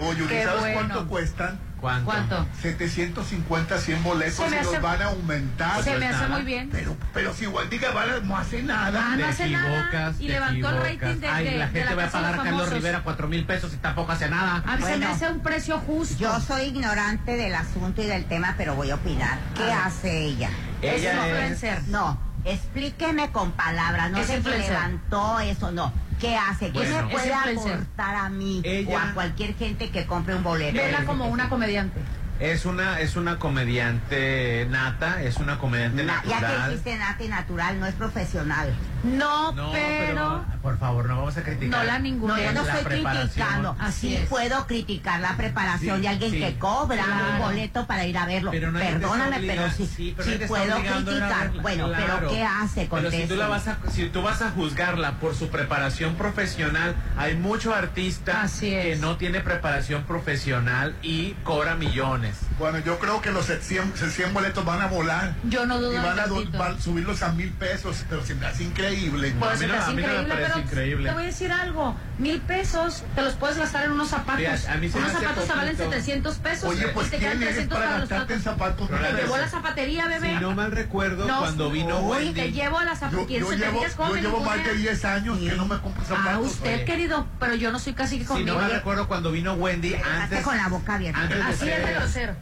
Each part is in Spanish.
Oye, Qué ¿sabes bueno. cuánto cuestan? ¿Cuánto? ¿Cuánto? 750, 100 boletos Se y los van a aumentar. Se me pues hace nada. muy bien. Pero, pero si Wendy Guevara no hace nada. Ah, no Te hace nada. equivocas, Y levantó el rating de- Ay, de- la de gente la va a de pagar a los Carlos. Rivera cuatro mil pesos y tampoco hace nada. A mí se me hace un precio justo. Yo soy ignorante del asunto y del tema, pero voy a opinar. ¿Qué Ah. hace ella? Ella es- influencer. No, explíqueme con palabras. No sé si levantó eso, no. ¿Qué hace? ¿Qué Bueno. me puede aportar a mí Ella- o a cualquier gente que compre un boleto? Vela como una comediante. Es una, es una comediante nata, es una comediante Na- ya que natural. existe nata y natural, no es profesional. No, No, pero, por favor, no vamos a criticar. no la ninguna. No, yo no estoy criticando. Así es. puedo criticar la preparación Sí, de alguien sí. que cobra Claro. un boleto para ir a verlo. Pero Perdóname, pero sí, sí, pero puedo criticar. Bueno, Claro. pero ¿qué hace? Pero si tú, la vas a, si tú vas a juzgarla por su preparación profesional, hay mucho artista Así que no tiene preparación profesional y cobra millones. Bueno, yo creo que los 100, 100 boletos van a volar. yo no dudo Y van a do- tantito. van a subirlos a mil pesos, pero se me hace increíble. Pues a mí no- a mí no me increíble, parece increíble. te voy a decir algo. Mil pesos te los puedes gastar en unos zapatos. Fíjate, a mí se me unos hace zapatos te valen poquito. 700 pesos Oye, pues y te quedan ¿quién eres 300 para para los gastarte en zapatos. Pero Te llevó a la zapatería, bebé. Si no mal recuerdo, No, cuando vino Wendy. te llevo a la Yo, zapatería. yo llevo, yo llevo más de 10 años que no me compro zapatos. Ah, usted, Oye. querido, pero yo no soy casi que Si conmigo. no mal recuerdo, cuando vino Wendy, Me antes, con la boca abierta. Así es de ser- grosero.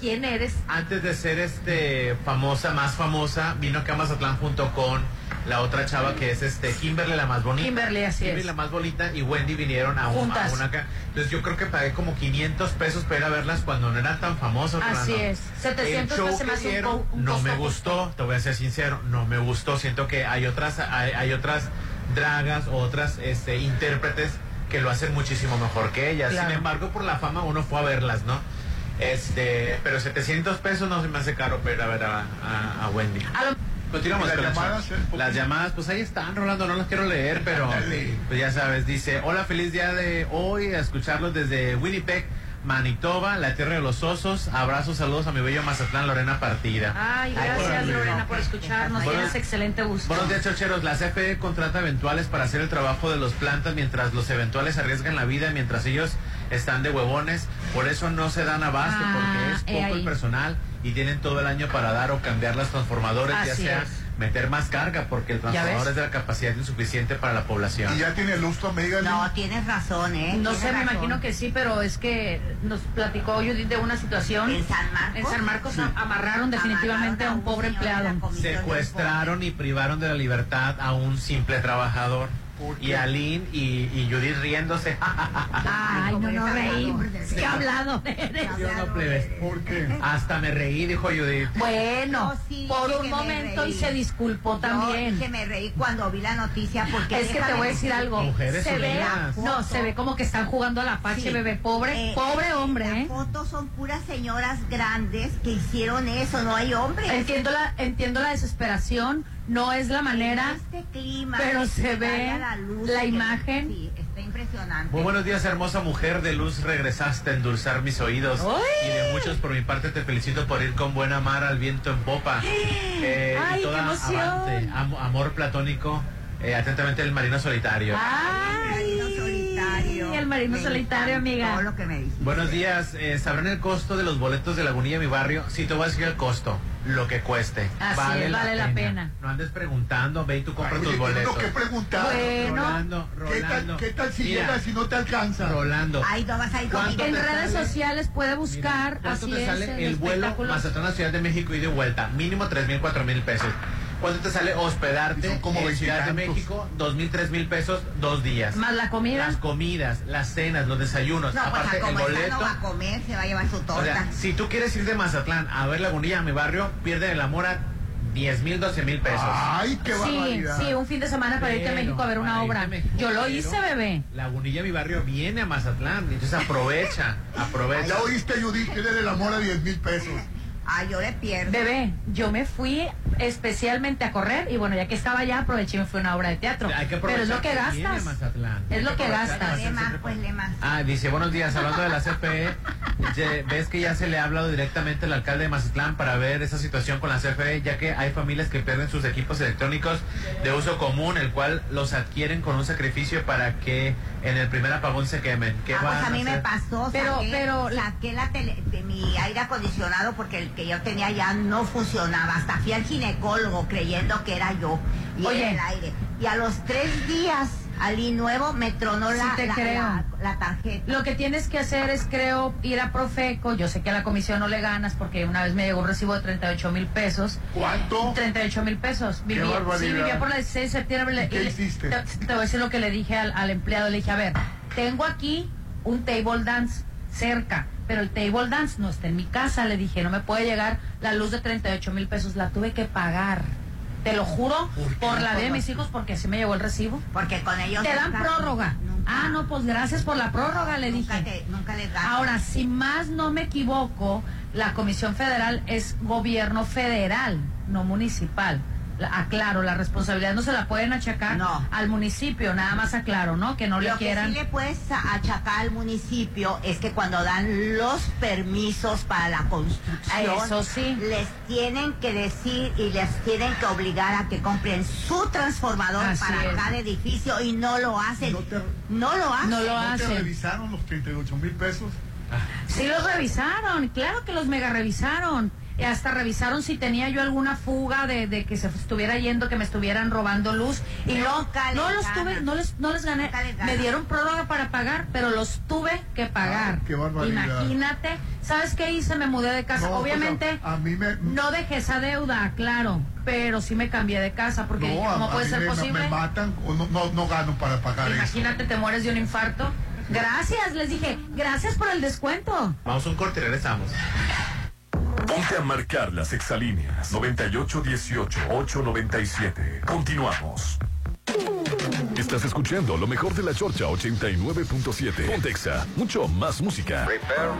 ¿Quién eres? antes de ser este famosa, más famosa, vino acá a Mazatlán junto con la otra chava que es este Kimberly la más bonita. Kimberly, así Kimberly es. la más bonita y Wendy vinieron a, un, a una acá. Entonces yo creo que pagué como 500 pesos para ir a verlas cuando no eran tan famosas. Así es. 700 El show que dieron un no costo me gustó, te voy a ser sincero, no me gustó. Siento que hay otras, hay, hay otras dragas, otras este, intérpretes que lo hacen muchísimo mejor que ellas. Claro. Sin embargo, por la fama uno fue a verlas, ¿no? Este, pero 700 pesos no se me hace caro para ir a ver a, a- a Wendy. Continuamos ¿Y las con las llamadas, eh? Las llamadas, pues ahí están, Rolando, no las quiero leer, pero pues ya sabes, dice, hola, feliz día de hoy, a escucharlos desde Winnipeg, Manitoba, la tierra de los osos. Abrazos, saludos a mi bello Mazatlán, Lorena Partida. Ay, Ay, gracias. Lorena por escucharnos. Buenos- Tienes excelente gusto. Buenos días, chocheros. La CFE contrata eventuales para hacer el trabajo de los plantas mientras los eventuales arriesgan la vida, mientras ellos están de huevones. Por eso no se dan abasto, Ah, porque es poco el personal y tienen todo el año para dar o cambiar los transformadores, ya sea es. meter más carga, porque el transformador es de la capacidad insuficiente para la población. Y ya tiene lustro, amiga. No, tienes razón, ¿eh? No sé, me imagino que sí, pero es que nos platicó Judith de una situación. ¿En San Marcos? En San Marcos am- amarraron definitivamente a un pobre empleado. Secuestraron y privaron de la libertad a un simple trabajador. ¿Por Y? Aline y, y Judith riéndose. Ay, no, no reí. Qué hablado eres. Yo no, plebes. ¿Por qué? Hasta me reí, dijo Judith. Bueno, Yo sí por un momento y se disculpó también. Que me reí cuando vi la noticia porque Es que te voy a decir algo. Mujeres se ve, no, se ve como que están jugando a la pache, Sí. bebé. Pobre, Eh, pobre hombre, Las ¿eh? fotos son puras señoras grandes que hicieron eso, no hay hombres. Entiendo la, entiendo la desesperación, no es la manera. Este clima, pero se ve vaya luz, la imagen. Sí, está impresionante. Muy buenos días, hermosa mujer de luz. Regresaste a endulzar mis oídos. ¡Ay! Y de muchos, por mi parte, te felicito por ir con buena mar al viento en popa. Eh, ¡Ay, y toda qué emoción! avante. Am- amor platónico. Eh, atentamente, el marino solitario. Ay, marino solitario. el marino Me solitario, amiga. lo que me. Buenos días. eh, ¿Sabrán el costo de los boletos de Lagunilla, mi barrio? Sí, te voy a decir el costo. Lo que cueste. Así es, vale la pena. No andes preguntando, ve y tú compra Oye, tus tengo boletos. que preguntar. Bueno. Rolando, ¿Qué Rolando. tal, ¿Qué tal si Mira, llegas y no te alcanza? Rolando. Ay, no vas a ir ¿Cuánto conmigo. En redes sale? sociales puede Mira, buscar, ¿Cuánto así te es, sale el vuelo. Mazatlán a Ciudad de México y de vuelta? Mínimo tres mil, cuatro mil pesos. ¿Cuánto te sale hospedarte como en Ciudad de. México? Dos mil, tres mil pesos, dos días. Más la comida. Las comidas, las cenas, los desayunos, No, pues aparte a el boleto. no va a comer, se va a llevar su o torta. sea, si tú quieres ir de Mazatlán a ver Lagunilla, a mi barrio, pierden el amor a 10 mil, 12 mil pesos. Ay, qué Sí, barbaridad. sí, un fin de semana para irte a México a ver una obra. México, Yo lo hice, bebé. Lagunilla, mi barrio, viene a Mazatlán. Entonces aprovecha, aprovecha. Ya oíste, Judith, tiene del amor a 10 mil pesos. Ay, yo le pierdo. Bebé, yo me fui especialmente a correr y bueno, ya que estaba allá, aproveché y me fui a una obra de teatro. Hay que Pero es lo aprovechar que gastas. Mazatlán. Es Hay lo que gastas. para Le hacer más, siempre- pues le más. Ah, dice, buenos días, hablando de la CFE, ves que ya se le ha hablado directamente al alcalde de Mazatlán para ver esa situación con la CFE, ya que hay familias que pierden sus equipos electrónicos de uso común, el cual los adquieren con un sacrificio para que en el primer apagón se quemen. ¿Qué Ah, pues a mí me pasó, Pero- saqué, pero- saqué la tele- de mi aire acondicionado porque el que yo tenía ya no funcionaba. Hasta fui al ginecólogo creyendo que era yo y Oye. era el aire. Y a los tres días, Ali nuevo, me tronó Sí la, te la, creo. la- la tarjeta. Lo que tienes que hacer es, creo, ir a Profeco. Yo sé que a la comisión no le ganas porque una vez me llegó un recibo de 38 mil pesos. ¿Cuánto? 38 mil pesos. Qué Vivía, sí, vivía por la 16 de septiembre. ¿Y qué le- hiciste? Te, te voy a decir lo que le dije al, al empleado. Le dije, a ver, tengo aquí un table dance cerca, pero el table dance no está en mi casa. Le dije, no me puede llegar la luz de 38 mil pesos. La tuve que pagar. Te lo juro, ¿Por la vida de mis hijos, porque así me llegó el recibo. Porque con ellos... Te dan nunca- prórroga. nunca- Ah, no, pues gracias por la prórroga, le nunca, dije. te- nunca les dan. Ahora, si más no me equivoco, la Comisión Federal es gobierno federal, no municipal. La- aclaro, la responsabilidad no se la pueden achacar No. al municipio, nada más aclaro, ¿no? Que no le Lo que quieran. sí le puedes achacar al municipio es que cuando dan los permisos para la construcción, Eso sí. les tienen que decir y les tienen que obligar a que compren su transformador Así para es. cada edificio y no lo hacen. No te- No lo hacen. No lo ¿No te hacen. revisaron los 38 mil pesos? Sí los revisaron, claro que los mega revisaron. Hasta revisaron si tenía yo alguna fuga de, de que se estuviera yendo, que me estuvieran robando luz. Y no, no los tuve, no les, no les gané. Me dieron prórroga para pagar, pero los tuve que pagar. Ah, qué barbaridad. Imagínate, ¿sabes qué hice? Me mudé de casa. No, pues, Obviamente, a, a mí me... no dejé esa deuda, claro, pero sí me cambié de casa, porque no, dije, ¿cómo a puede ser me, posible? me matan o no, no, no gano para pagar eso. Imagínate, te mueres de un infarto. Gracias, les dije, gracias por el descuento. Vamos a un corte y regresamos. Ponte a marcar las exalíneas 9818-897. Continuamos. Estás escuchando lo mejor de la Chorcha 89.7. Pontexa, mucho más música. Perdón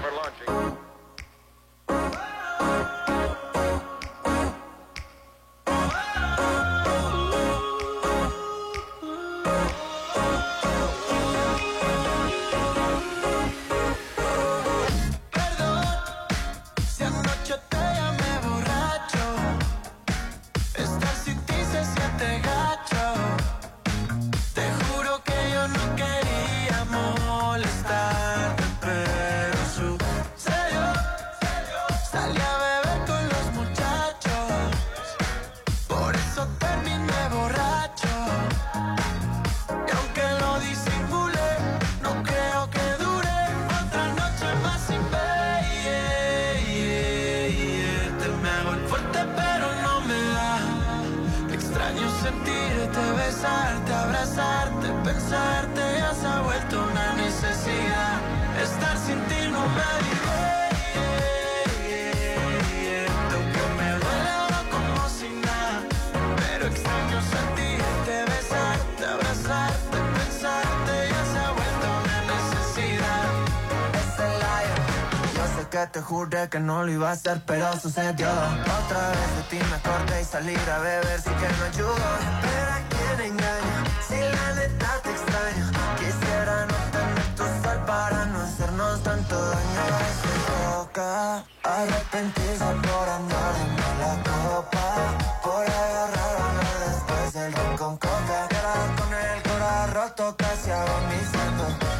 Te juré que no lo iba a hacer, pero sucedió. Otra vez de ti me corté y salir a beber, sí que no ayudo. Pero a quién engaño, si la neta te extraño. Quisiera no tener tu sal para no hacernos tanto daño. Se toca arrepentirse por andar en mala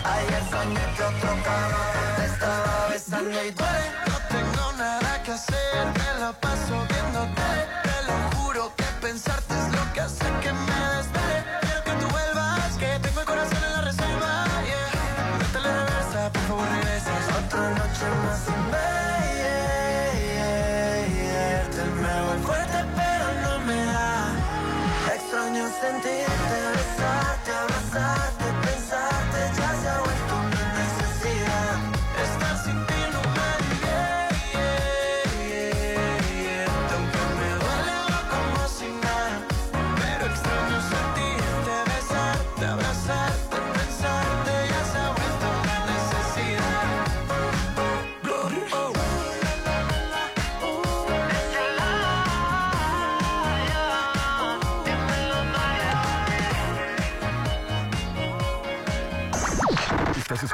Ayer soñé que otro cabrón te estaba besando y duele. No tengo nada que hacer, me la paso viéndote. Te lo juro que pensarte es lo que hace que me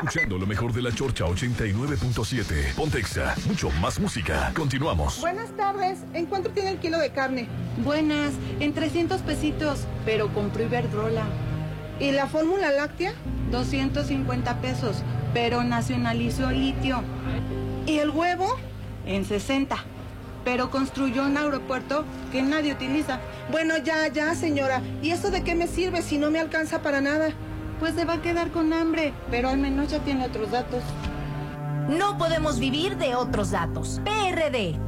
escuchando lo mejor de la Chorcha 89.7. Pontexa, mucho más música. Continuamos. Buenas tardes. ¿En cuánto tiene el kilo de carne? Buenas, en 300 pesitos, pero compró Iberdrola. ¿Y la fórmula láctea? 250 pesos, pero nacionalizó litio. ¿Y el huevo? En 60, pero construyó un aeropuerto que nadie utiliza. Bueno, ya, ya, señora. ¿Y eso de qué me sirve si no me alcanza para nada? Pues se va a quedar con hambre, pero al menos ya tiene otros datos. No podemos vivir de otros datos. PRD.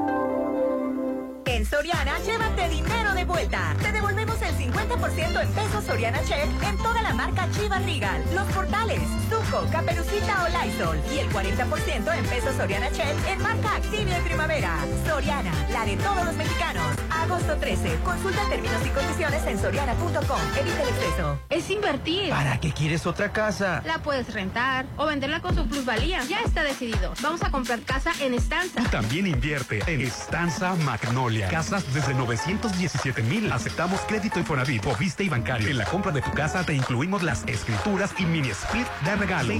En Soriana, llévate dinero de vuelta. Te devolvemos el 50% en pesos Soriana Check en toda la marca Chivas Regal, Los Portales, Zuco, Caperucita o Lysol. Y el 40% en pesos Soriana Check en marca Activia y Primavera. Soriana, la de todos los mexicanos. Agosto 13. Consulta términos y condiciones en soriana.com. Evita el exceso. Es invertir. ¿Para qué quieres otra casa? La puedes rentar o venderla con su plusvalía. Ya está decidido. Vamos a comprar casa en Estanza. Tú también invierte en Estanza Magnolia. Casas desde 917 mil. Aceptamos crédito Infonavit, Fobiste y bancario. En la compra de tu casa te incluimos las escrituras y mini split de regalo.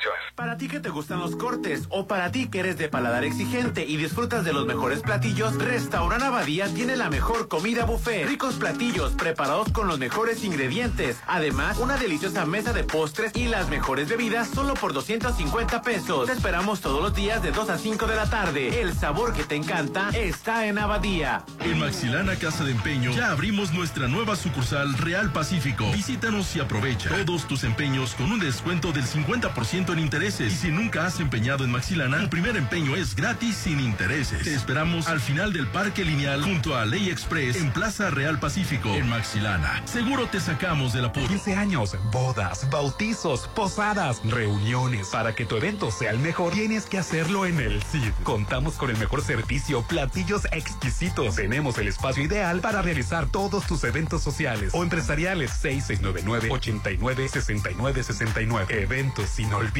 669-177-1609. Para ti que te gustan los cortes o para ti que eres de paladar exigente y disfrutas de los mejores platillos, Restaurant Abadía tiene la mejor comida buffet. Ricos platillos preparados con los mejores ingredientes. Además, una deliciosa mesa de postres y las mejores bebidas solo por 250 pesos. Te esperamos todos los días de 2 a 5 de la tarde. El sabor que te encanta está en Abadía. En Maxilana Casa de Empeño ya abrimos nuestra nueva sucursal Real Pacífico. Visítanos y aprovecha todos tus empeños con un descuento del 50% en intereses. Y si nunca has empeñado en Maxilana, tu primer empeño es gratis sin intereses. Te esperamos al final del Parque Lineal junto a Ley Express en Plaza Real Pacífico en Maxilana. Seguro te sacamos del apuro. 15 años, bodas, bautizos, posadas, reuniones. Para que tu evento sea el mejor, tienes que hacerlo en el CID. Contamos con el mejor servicio, platillos exquisitos. Tenemos el espacio ideal para realizar todos tus eventos sociales o empresariales. 6699-896969. Eventos inolvidables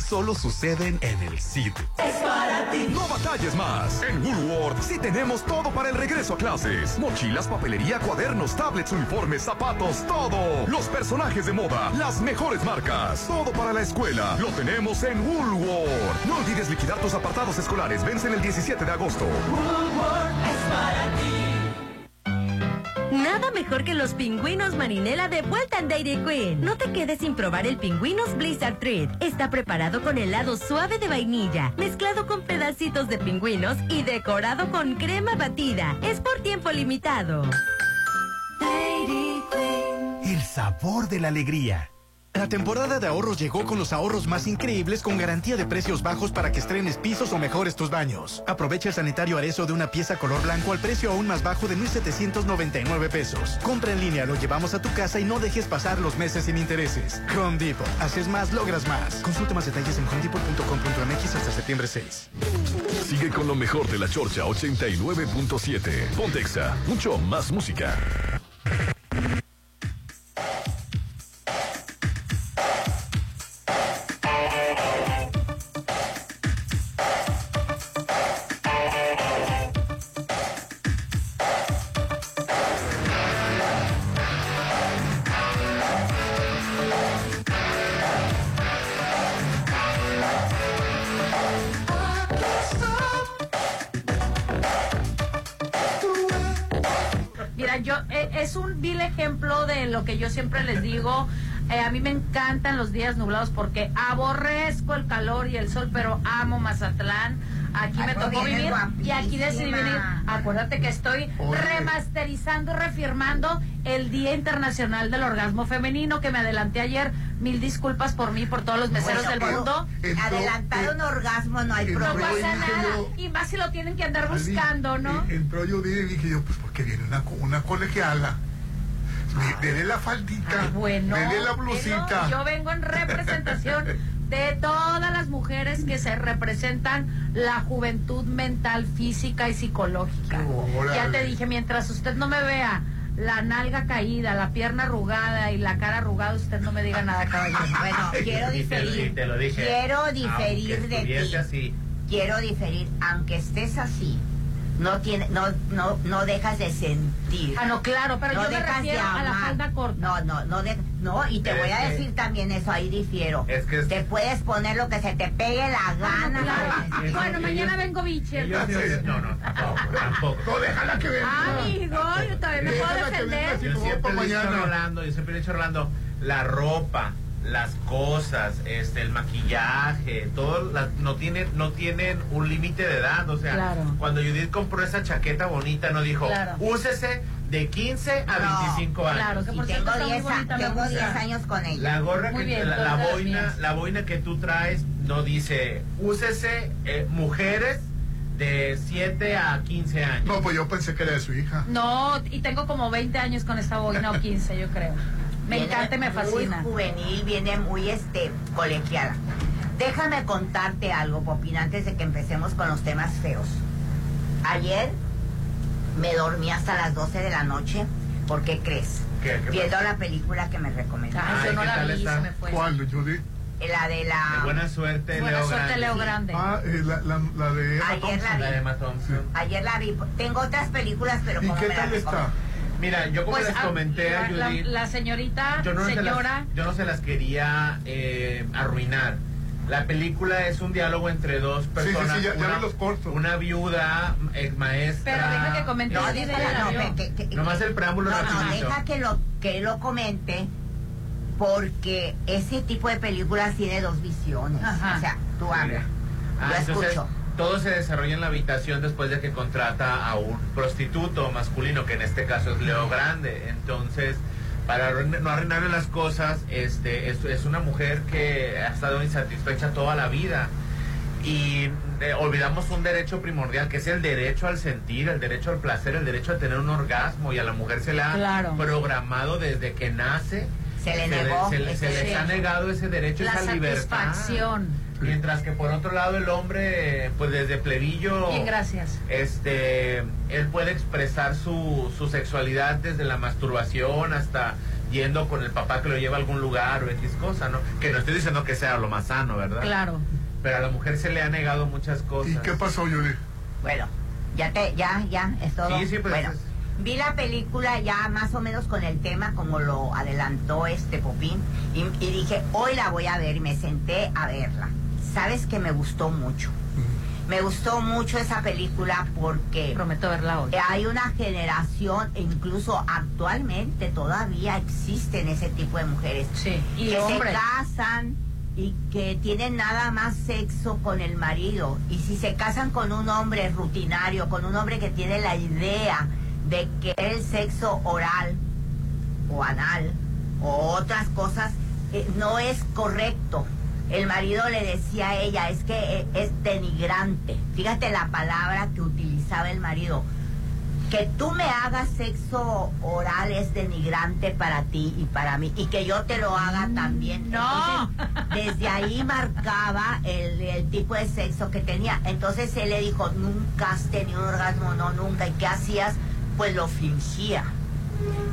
solo suceden en el CID. Es para ti. No batalles más. En Woolworth sí tenemos todo para el regreso a clases. Mochilas, papelería, cuadernos, tablets, uniformes, zapatos, todo. Los personajes de moda, las mejores marcas. Todo para la escuela. Lo tenemos en Woolworth. No olvides liquidar tus apartados escolares. Vencen el 17 de agosto. Woolworth es para ti. Nada mejor que los pingüinos marinela de vuelta en Dairy Queen. No te quedes sin probar el pingüinos Blizzard Treat. Está preparado con helado suave de vainilla, mezclado con pedacitos de pingüinos y decorado con crema batida. Es por tiempo limitado. Dairy Queen. El sabor de la alegría. La temporada de ahorros llegó con los ahorros más increíbles con garantía de precios bajos para que estrenes pisos o mejores tus baños. Aprovecha el sanitario Arezo de una pieza color blanco al precio aún más bajo de 1,799 pesos. Compra en línea, lo llevamos a tu casa y no dejes pasar los meses sin intereses. Home. Haces más, logras más. Consulta más detalles en homedepot.com.mx hasta septiembre 6. Sigue con lo mejor de la Chorcha 89.7. Pontexa, mucho más música. Siempre les digo. Eh, a mí me encantan los días nublados porque aborrezco el calor y el sol, pero amo Mazatlán. Aquí Ay, me tocó vivir y aquí decidí venir. Acuérdate que estoy Oye. remasterizando, reafirmando el Día Internacional del Orgasmo Femenino que me adelanté ayer. Mil disculpas por mí, por todos los meseros Bueno, del mundo. Adelantar un orgasmo no hay el No problema. pasa nada. yo- Y más si lo tienen que andar buscando, ¿no? eh, Entró yo dije, dije yo, pues porque viene una, una colegiala. Dele la faldita. Ay, bueno. Dele la blusita. pero Yo vengo en representación de todas las mujeres que se representan la juventud mental, física y psicológica. Órale. Ya te dije, mientras usted no me vea la nalga caída, la pierna arrugada y la cara arrugada, usted no me diga nada, caballero. Bueno, quiero Y te, y diferir. te lo dije. Quiero diferir de ti. así. Quiero diferir, aunque estés así, no tiene, no, no, no dejas de sentir. Ah, no, claro, pero No yo me dejas de refiero a la amar. falda corta. No, no, no, de- no, y te Es voy a que- decir también eso, ahí difiero. Es que es- Te puedes poner lo que se te pegue la gana. Claro. Ellos- Bueno, ellos- mañana vengo biche. no, no, tampoco, tampoco. No, déjala que venga. Amigo, yo todavía me puedo defender. Yo siempre he dicho. Rolando, yo siempre he dicho Rolando, la ropa, las cosas, este, el maquillaje, todo, la- no tienen, no tienen un límite de edad, o sea, Claro. cuando Judith compró esa chaqueta bonita, no dijo, Claro. úsese de 15 a No, 25 años. claro, que Y por tengo está muy 10 bonita, me tengo gusta. 10 años con ella. La gorra Muy que bien, la, boina, la boina que tú traes no dice úsese eh, mujeres de 7 a 15 años. No, pues yo pensé que era de su hija. No, y tengo como 20 años con esta boina o 15, yo creo. Me Viene encanta y me fascina. Muy juvenil, viene muy este colegiada. Déjame contarte algo, Popín, antes de que empecemos con los temas feos. Ayer me dormí hasta las 12 de la noche. ¿Por qué crees? ¿Qué? ¿Qué Viendo la película que me recomendaste. Ay, Ay, yo no ¿qué la vi, está? se me fue. ¿Cuál, Judy? La de De la... buena suerte, Buena Leo suerte, Grande. Leo Grande. Ah, eh, la, la, la de Emma Ayer Thompson. la La de vi. Emma Thompson. Ayer la vi. Tengo otras películas, pero ¿Y como qué me tal está? Mira, yo como Pues les ah, comenté a la, Judith, la señorita, yo, no se señora, las, yo no se las quería eh, arruinar. La película es un diálogo entre dos sí, personas. sí, ya- ya una, vi los cortos. una viuda, ex maestra. Pero deja que comente No, no, yo. que- que- que- Nomás el preámbulo No, rapidito. deja que lo, que lo comente porque ese tipo de películas tiene dos visiones. Ajá. O sea, tú habla. Ah, Yo entonces, escucho. Todo se desarrolla en la habitación después de que contrata a un prostituto masculino, que en este caso es Leo Grande. Entonces, para no arruinarle las cosas, este, es, es una mujer que ha estado insatisfecha toda la vida. Y eh, olvidamos un derecho primordial, que es el derecho al sentir, el derecho al placer, el derecho a tener un orgasmo. Y a la mujer se le ha Claro. programado desde que nace. Se le negó se, le- se ese les ha negado ese derecho, la esa libertad. Mientras que por otro lado el hombre, pues desde plebillo, Bien, gracias. este, él puede expresar su, su sexualidad desde la masturbación hasta yendo con el papá que lo lleva a algún lugar o X cosa, ¿no? Que no estoy diciendo que sea lo más sano, ¿verdad? Claro. Pero a la mujer se le ha negado muchas cosas. ¿Y qué pasó, Judy? Bueno, ya te, ya, ya, es todo. Sí, sí, pues, bueno, es- vi la película ya más o menos con el tema como lo adelantó este Popín y, y dije, hoy la voy a ver y me senté a verla. Sabes que me gustó mucho. Me gustó mucho esa película porque Prometo verla hoy. hay una generación, e incluso actualmente todavía existen ese tipo de mujeres Sí, y que hombres. se casan y que tienen nada más sexo con el marido. Y si se casan con un hombre rutinario, con un hombre que tiene la idea de que el sexo oral o anal o otras cosas eh, no es correcto. El marido le decía a ella, es que eh, es denigrante. Fíjate la palabra que utilizaba el marido. Que tú me hagas sexo oral es denigrante para ti y para mí. Y que yo te lo haga también. no. Entonces, desde ahí marcaba el, el tipo de sexo que tenía. Entonces él le dijo, nunca has tenido un orgasmo, no, nunca. ¿Y qué hacías? Pues lo fingía.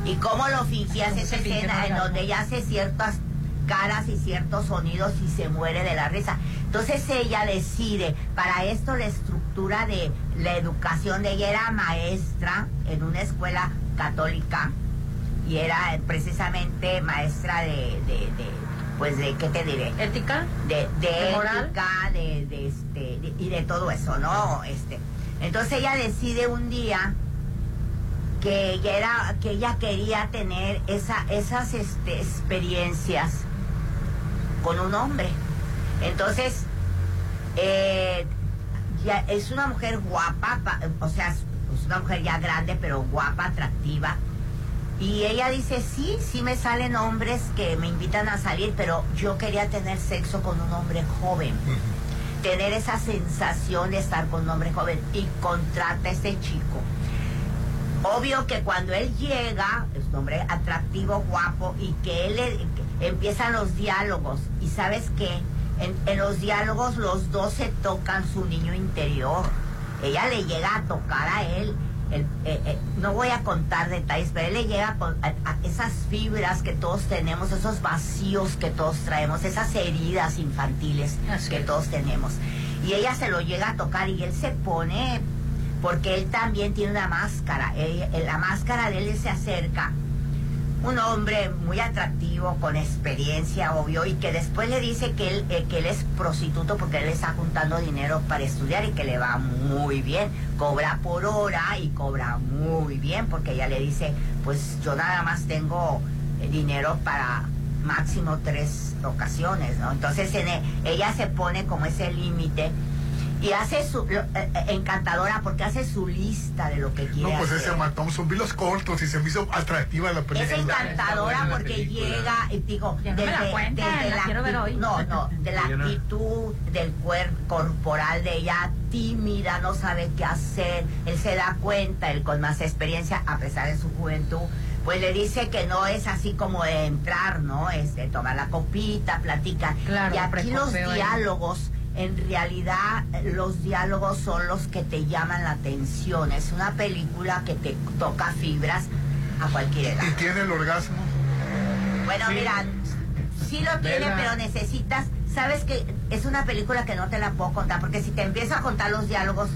¿Y cómo lo fingías ¿Cómo esa escena en donde ella hace ciertas caras y ciertos sonidos y se muere de la risa? Entonces ella decide, para esto la estructura de la educación de ella era maestra en una escuela católica y era precisamente maestra de, de, de, pues de, ¿qué te diré? ¿Ética? de, de, ¿De moral? ética, de, de este, y de todo eso, ¿no? Este, entonces ella decide un día que ella era, que ella quería tener esa, esas este, experiencias con un hombre. Entonces, eh, ya es una mujer guapa, pa- o sea, es una mujer ya grande, pero guapa, atractiva. Y ella dice, sí, sí me salen hombres que me invitan a salir, pero yo quería tener sexo con un hombre joven. Tener esa sensación de estar con un hombre joven. Y contrata a este chico. Obvio que cuando él llega, es un hombre atractivo, guapo, y que él empiezan los diálogos. Y sabes qué, en, en los diálogos los dos se tocan su niño interior. Ella le llega a tocar a él. el- eh, eh, no voy a contar detalles, pero él le llega a, esas fibras que todos tenemos, esos vacíos que todos traemos, esas heridas infantiles que todos tenemos. Y ella se lo llega a tocar y él se pone porque él también tiene una máscara. Él- la máscara de él se acerca. Un hombre muy atractivo, con experiencia, obvio, y que después le dice que él, eh, que él es prostituto porque él está juntando dinero para estudiar y que le va muy bien. Cobra por hora y cobra muy bien porque ella le dice, pues yo nada más tengo eh, dinero para máximo tres ocasiones, ¿no? Entonces en e- ella se pone como ese límite y hace su lo- eh, eh, encantadora porque hace su lista de lo que quiere No, pues hacer. ese Matt Thompson, vi los cortos y se me hizo atractiva la película. Es encantadora porque llega, y digo, Ya no me la cuenten, la quiero ver actitud- hoy. No, no, de la actitud del cuerpo corporal de ella, tímida, no sabe qué hacer. Él se da cuenta, él con más experiencia, a pesar de su juventud, pues le dice que no es así como de entrar, ¿no? Es de tomar la copita, platicar. Claro, y aquí los diálogos en realidad los diálogos son los que te llaman la atención. Es una película que te toca fibras a cualquier edad. ¿Y tiene el orgasmo? Bueno, Sí. mira, sí lo tiene, Vela. pero necesitas, sabes que es una película que no te la puedo contar, porque si te empiezo a contar los diálogos,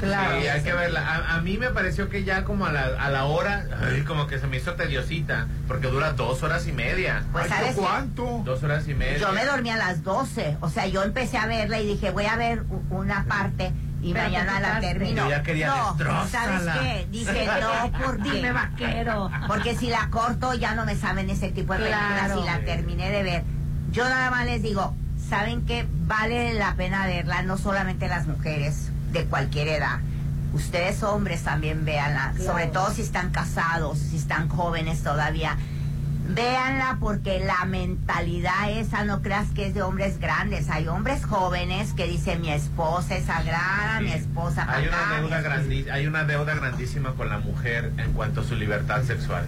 Sí, hay que verla. A, a mí me pareció que ya como a la, a la hora, ay, como que se me hizo tediosita, porque dura dos horas y media. Pues, Ay, ¿sabes qué? ¿Cuánto? Dos horas y media. yo me dormí a las 12. O sea, yo empecé a verla y dije, voy a ver una parte y Pero mañana la termino. Yo ya quería no, ¿sabes qué? Dije, no, porque... Dime vaquero. Porque si la corto ya no me saben ese tipo de películas Claro. y la terminé de ver. Yo nada más les digo, ¿saben qué? Vale la pena verla, no solamente las mujeres de cualquier edad. Ustedes hombres también véanla, Claro. sobre todo si están casados, si están jóvenes todavía. Véanla porque la mentalidad esa no creas que es de hombres grandes. Hay hombres jóvenes que dicen mi esposa es sagrada, mi esposa Hay una, deuda esposa-". grandi- hay una deuda grandísima con la mujer en cuanto a su libertad sexual.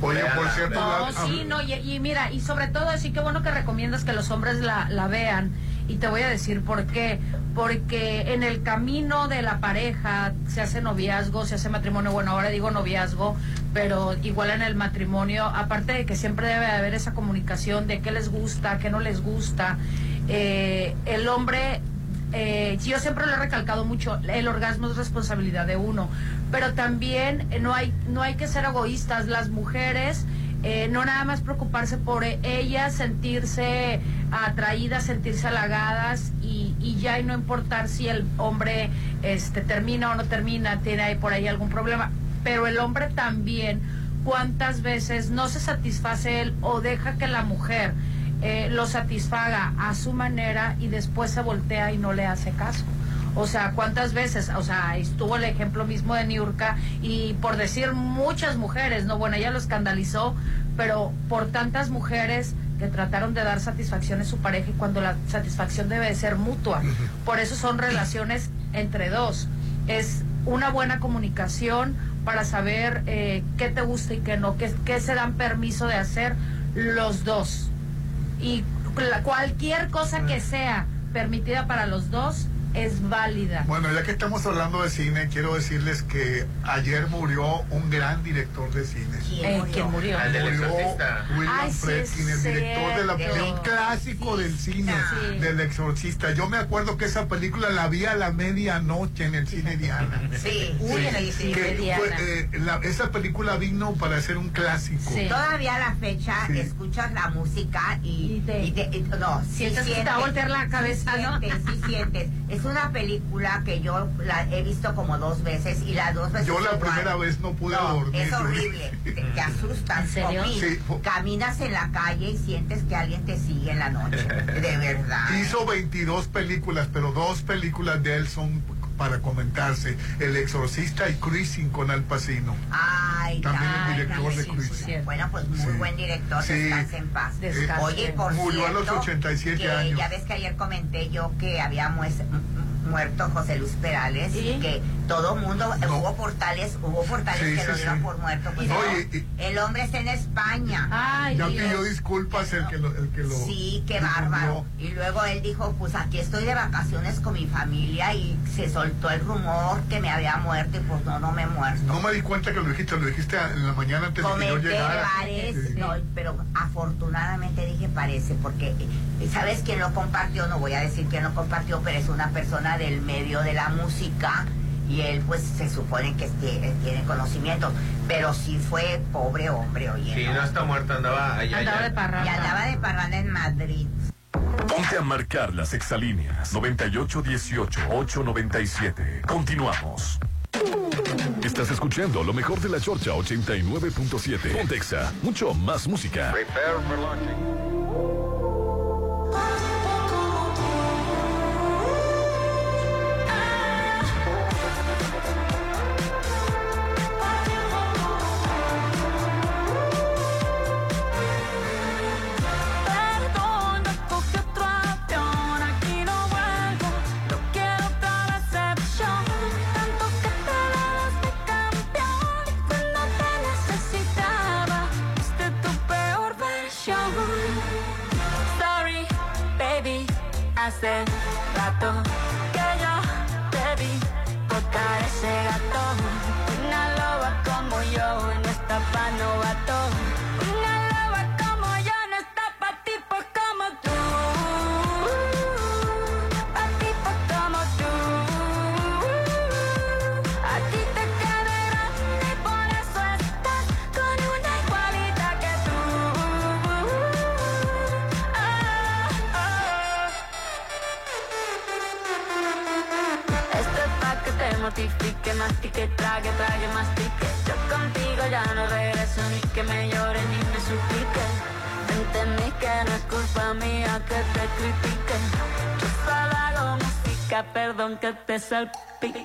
Oye, por cierto. No, sí, no, y, y mira, y sobre todo, sí que bueno que recomiendas que los hombres la, la vean. Y te voy a decir por qué. Porque en el camino de la pareja se hace noviazgo, se hace matrimonio. Bueno, ahora digo noviazgo, pero igual en el matrimonio, aparte de que siempre debe haber esa comunicación de qué les gusta, qué no les gusta, eh, el hombre eh, yo siempre lo he recalcado mucho, el orgasmo es responsabilidad de uno, pero también no hay, no hay que ser egoístas, las mujeres, eh, no nada más preocuparse por ellas, sentirse atraídas, sentirse halagadas y, y ya y no importar si el hombre este, termina o no termina, tiene ahí por ahí algún problema, pero el hombre también, cuántas veces no se satisface él o deja que la mujer eh, lo satisfaga a su manera y después se voltea y no le hace caso. O sea, ¿cuántas veces? O sea, estuvo el ejemplo mismo de Niurka y por decir muchas mujeres, no, bueno, ella lo escandalizó, pero por tantas mujeres que trataron de dar satisfacción a su pareja y cuando la satisfacción debe de ser mutua. Por eso son relaciones entre dos. Es una buena comunicación para saber eh, qué te gusta y qué no, qué, qué se dan permiso de hacer los dos y la- cualquier cosa que sea permitida para los dos es válida. Bueno, ya que estamos hablando de cine, quiero decirles que ayer murió un gran director de cine. Eh, ¿quién murió? Al del Murió exorcista. William Ay, sí, Friedkin, el es director de, la, de un clásico del cine, Sí. del exorcista. Yo me acuerdo que esa película la vi a la medianoche en el cine Diana. Sí, uy, en el cine Que Diana. fue, eh, la- esa película vino para ser un clásico. Todavía a la fecha Sí. escuchas la música y, y te- y- no, sí Sientes que te sientes, va a voltear la cabeza, sí ¿no? sientes, sí sientes. Es una película que yo la he visto como dos veces y las dos veces Yo la igual. primera vez no pude No, dormir. Es horrible, te, te asustas. ¿En serio? Comi. Sí. Caminas en la calle y sientes que alguien te sigue en la noche. De verdad. Hizo 22 películas, pero dos películas de él son para comentarse. El Exorcista y Cruising con Al Pacino. Ay, También el ay, director ay, de sí, Cruising. sí. Bueno, pues muy Sí. buen director, Sí. descanse en paz. Descanse. Oye, por Murió a los cierto, 87 que años. Ya ves que ayer comenté yo que había muerto José Luz Perales, que todo mundo, hubo portales, hubo portales Sí, que sí, lo dieron sí. por muerto. Pues No, no, y- y- el hombre está en España. ya pidió disculpas el que lo, el que lo Sí, qué bárbaro. Y luego él dijo, pues aquí estoy de vacaciones con mi familia y se soltó el rumor que me había muerto y pues no, no me he muerto. No me di cuenta que lo dijiste, lo dijiste en la mañana antes de que yo llegara. parece, Sí. no, pero afortunadamente dije parece, porque eh, ¿sabes quién lo compartió? No voy a decir quién lo compartió, pero es una persona del medio de la música y él pues se supone que este, tiene conocimiento, pero sí fue pobre hombre, oye. Sí, no está muerto, andaba allá. Andaba allá. de parranda. Y andaba de parranda en Madrid. Ponte a marcar las exalíneas 9818-897. Continuamos. Estás escuchando lo mejor de la Chorcha 89.7. Pontexa, mucho más música. Perdona, perdón que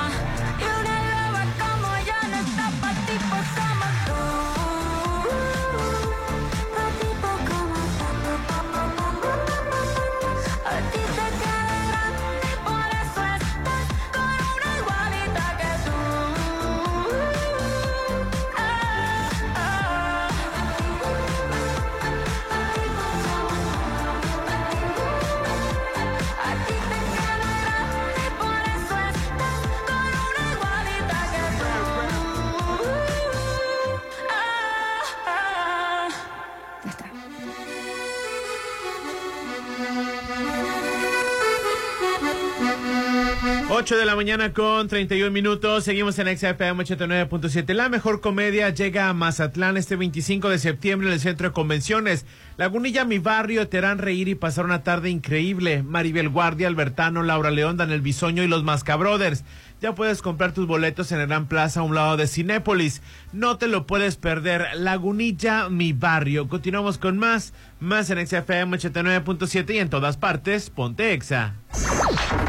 8 de la mañana con 31 minutos. Seguimos en XFM 89.7. La mejor comedia llega a Mazatlán este 25 de septiembre en el Centro de Convenciones. Lagunilla, mi barrio, te harán reír y pasar una tarde increíble. Maribel Guardia, Albertano, Laura León, Daniel Bisoño y los Masca Brothers. Ya puedes comprar tus boletos en el Gran Plaza a un lado de Cinépolis. No te lo puedes perder. Lagunilla, mi barrio. Continuamos con más. Más en XFM 89.7 y en todas partes. Ponte Exa.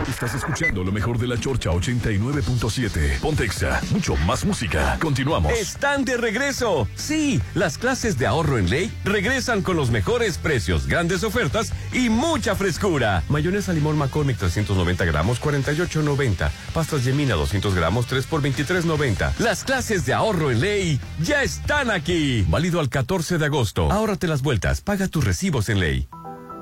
Estás escuchando lo mejor de la Chorcha 89.7. Pontexa, mucho más música. Continuamos. Están de regreso. Sí, las clases de ahorro en ley regresan con los mejores precios, grandes ofertas y mucha frescura. Mayonesa limón McCormick 390 gramos, 48.90. Pastas Yemina 200 gramos, 3 por 23.90. Las clases de ahorro en ley ya están aquí. Válido al 14 de agosto. Ahórrate las vueltas. Paga tus recibos en ley.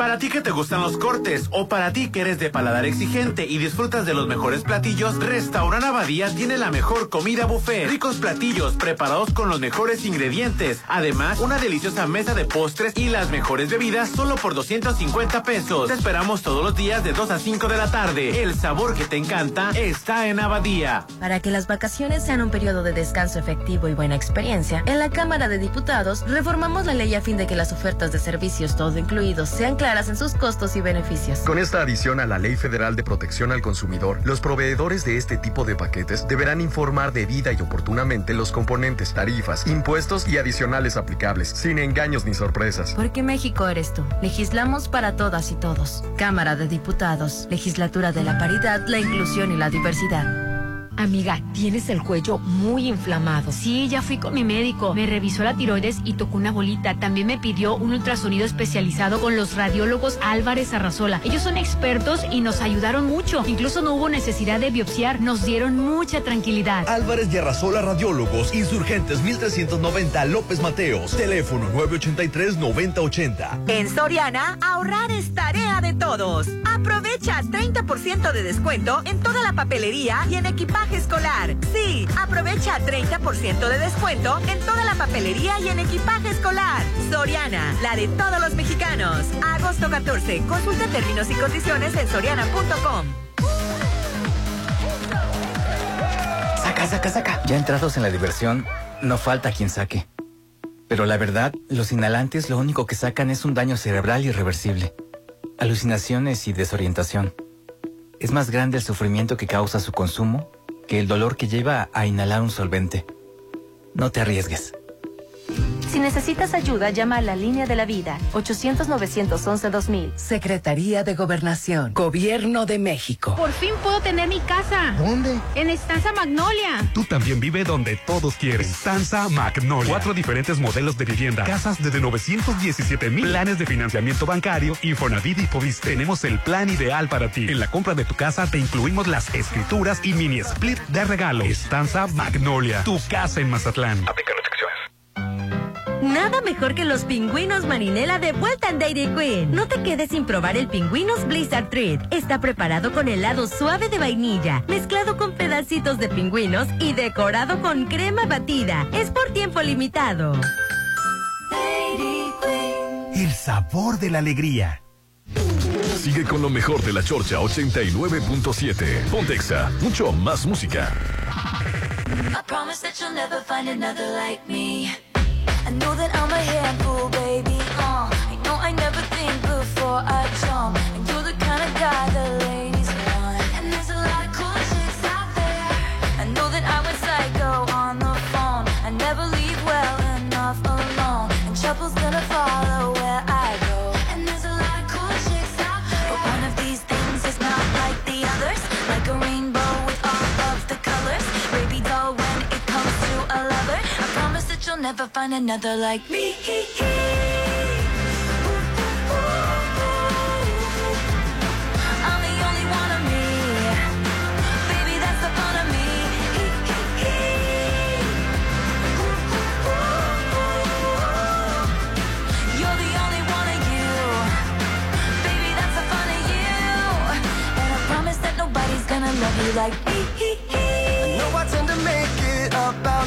Para ti que te gustan los cortes o para ti que eres de paladar exigente y disfrutas de los mejores platillos, Restaurant Abadía tiene la mejor comida buffet. Ricos platillos preparados con los mejores ingredientes. Además, una deliciosa mesa de postres y las mejores bebidas solo por 250 pesos. Te esperamos todos los días de 2 a 5 de la tarde. El sabor que te encanta está en Abadía. Para que las vacaciones sean un periodo de descanso efectivo y buena experiencia, en la Cámara de Diputados reformamos la ley a fin de que las ofertas de servicios todo incluidos sean claras en sus costos y beneficios. Con esta adición a la Ley Federal de Protección al Consumidor, los proveedores de este tipo de paquetes deberán informar debida y oportunamente los componentes, tarifas, impuestos y adicionales aplicables, sin engaños ni sorpresas. Porque México eres tú. Legislamos para todas y todos. Cámara de Diputados, Legislatura de la Paridad, la Inclusión y la Diversidad. Amiga, tienes el cuello muy inflamado. Sí, ya fui con mi médico. Me revisó la tiroides y tocó una bolita. También me pidió un ultrasonido especializado con los radiólogos Álvarez Arrazola. Ellos son expertos y nos ayudaron mucho. Incluso no hubo necesidad de biopsiar. Nos dieron mucha tranquilidad. Álvarez y Arrazola Radiólogos, Insurgentes 1390 López Mateos. Teléfono 983-9080. En Soriana, ahorrar es tarea de todos. Aprovecha 30% de descuento en toda la papelería y en equipaje escolar. Sí, aprovecha 30% de descuento en toda la papelería y en equipaje escolar. Soriana, la de todos los mexicanos. Agosto 14. Consulta términos y condiciones en soriana.com. Saca, saca, saca. Ya entrados en la diversión, no falta quien saque. Pero la verdad, los inhalantes lo único que sacan es un daño cerebral irreversible. Alucinaciones y desorientación. Es más grande el sufrimiento que causa su consumo que el dolor que lleva a inhalar un solvente. No te arriesgues. Si necesitas ayuda, llama a la línea de la vida 800-911-2000. Secretaría de Gobernación, Gobierno de México. Por fin puedo tener mi casa. ¿Dónde? En Estanza Magnolia. Tú también vive donde todos quieren. Stanza Magnolia. Cuatro diferentes modelos de vivienda. Casas desde 917 mil. Planes de financiamiento bancario, Infonavit y Fobis. Tenemos el plan ideal para ti. En la compra de tu casa te incluimos las escrituras y mini split de regalo. Estanza Magnolia. Tu casa en Mazatlán. Aplica. Nada mejor que los pingüinos marinela de vuelta en Dairy Queen. No te quedes sin probar el pingüinos Blizzard Treat. Está preparado con helado suave de vainilla, mezclado con pedacitos de pingüinos y decorado con crema batida. Es por tiempo limitado. El sabor de la alegría. Sigue con lo mejor de la Chorcha 89.7. Pontexa, mucho más música. I promise that you'll never find another like me. I know that I'm a handful, baby. Uh, I know I never think before I jump. And you're the kind of guy the And I promise that nobody's gonna love you like me.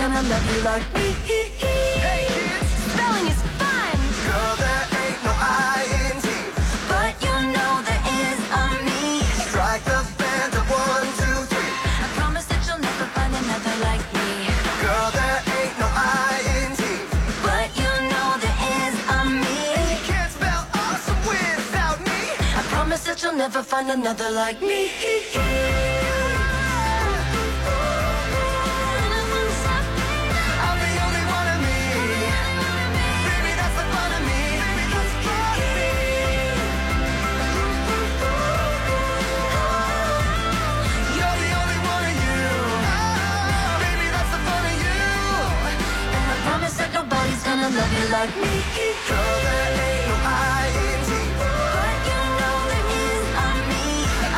gonna love you like me. Hey, kids. Spelling is fun, Girl, there ain't no I-N-T. but you know there is a me. Strike the band of one, two, three. I promise that you'll never find another like me. Girl, there ain't no I-N-T. But you know there is a me. You can't spell awesome without me. I promise that you'll never find another like me. Love you like ain't no I-N-T. But you know there is a me.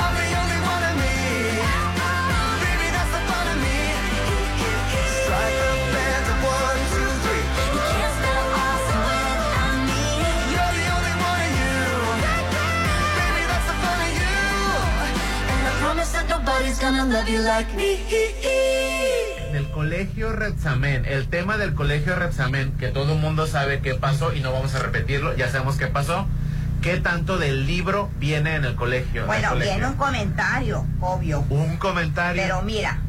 I'm the only one of me. Baby, that's the fun of me. Strike the band of one, two, three. You can't spell awesome without me. You're the only one of you. Baby, that's the fun of you. And I promise that nobody's gonna love you like me. Colegio Repsamen, el tema del colegio Repsamen, que todo el mundo sabe qué pasó y no vamos a repetirlo, ya sabemos qué pasó. ¿Qué tanto del libro viene en el colegio? el Bueno, colegio? viene un comentario, obvio. Un comentario. Pero mira,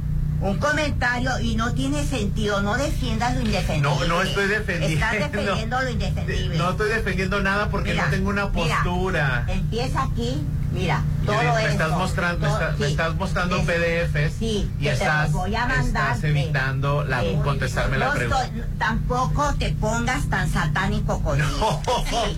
un comentario y no tiene sentido. No defiendas lo indefendible. No, no estoy defendiendo. Estás defendiendo lo indefendible. No estoy defendiendo nada porque Mira, no tengo una mira, postura. Empieza aquí, mira, todo me esto, estás mostrando, me, todo- está- me sí, estás mostrando es- PDFs sí, y estás, voy a mandar, estás evitando la, eh, contestarme la no pregunta. estoy- tampoco te pongas tan satánico conmigo. Sí,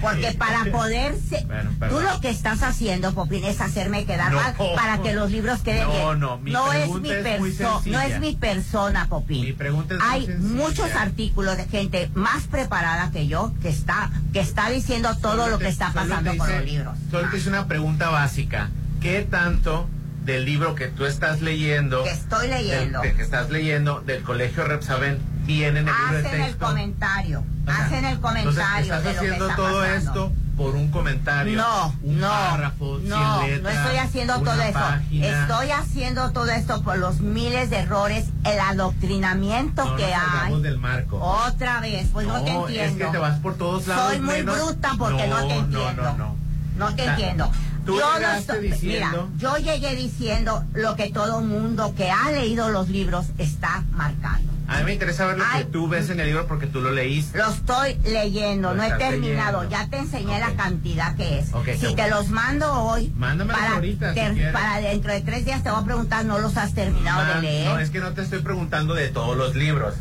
porque para poder Bueno, tú lo que estás haciendo, Popín, es hacerme quedar No. mal para que los libros queden No, bien. no, mi es pregunta mi es muy no es mi persona, Popín. Mi pregunta es Hay muchos artículos de gente más preparada que yo que está que está diciendo todo Solo lo que está pasando te con los libros. Solo te hice una pregunta básica. ¿Qué tanto del libro que tú estás leyendo, Que estoy leyendo. del- de que estás leyendo del colegio Repsaben, tiene en el libro de Hacen el texto? comentario, O sea, hacen el Entonces, comentario estás de lo que haciendo está todo pasando. esto por un comentario, No, un no, párrafo, no, sin no estoy haciendo todo eso. página. Estoy haciendo todo esto por los miles de errores, el adoctrinamiento No que hay. salgamos del marco. Otra vez, pues no, te No, entiendo. es que te vas por todos lados. Soy muy menos- bruta porque no, te entiendo. No, te entiendo. tú yo no llegaste estoy- diciendo- Mira, yo llegué diciendo lo que todo mundo que ha leído los libros está marcando. A mí me interesa ver lo Ay. que tú ves en el libro porque tú lo leíste. Lo estoy leyendo, Lo no he terminado. leyendo. Ya te enseñé la cantidad que es. Si te los mando hoy, para, ahorita, si para dentro de tres días te voy a preguntar, ¿no los has terminado de leer? No, es que no te estoy preguntando de todos los libros.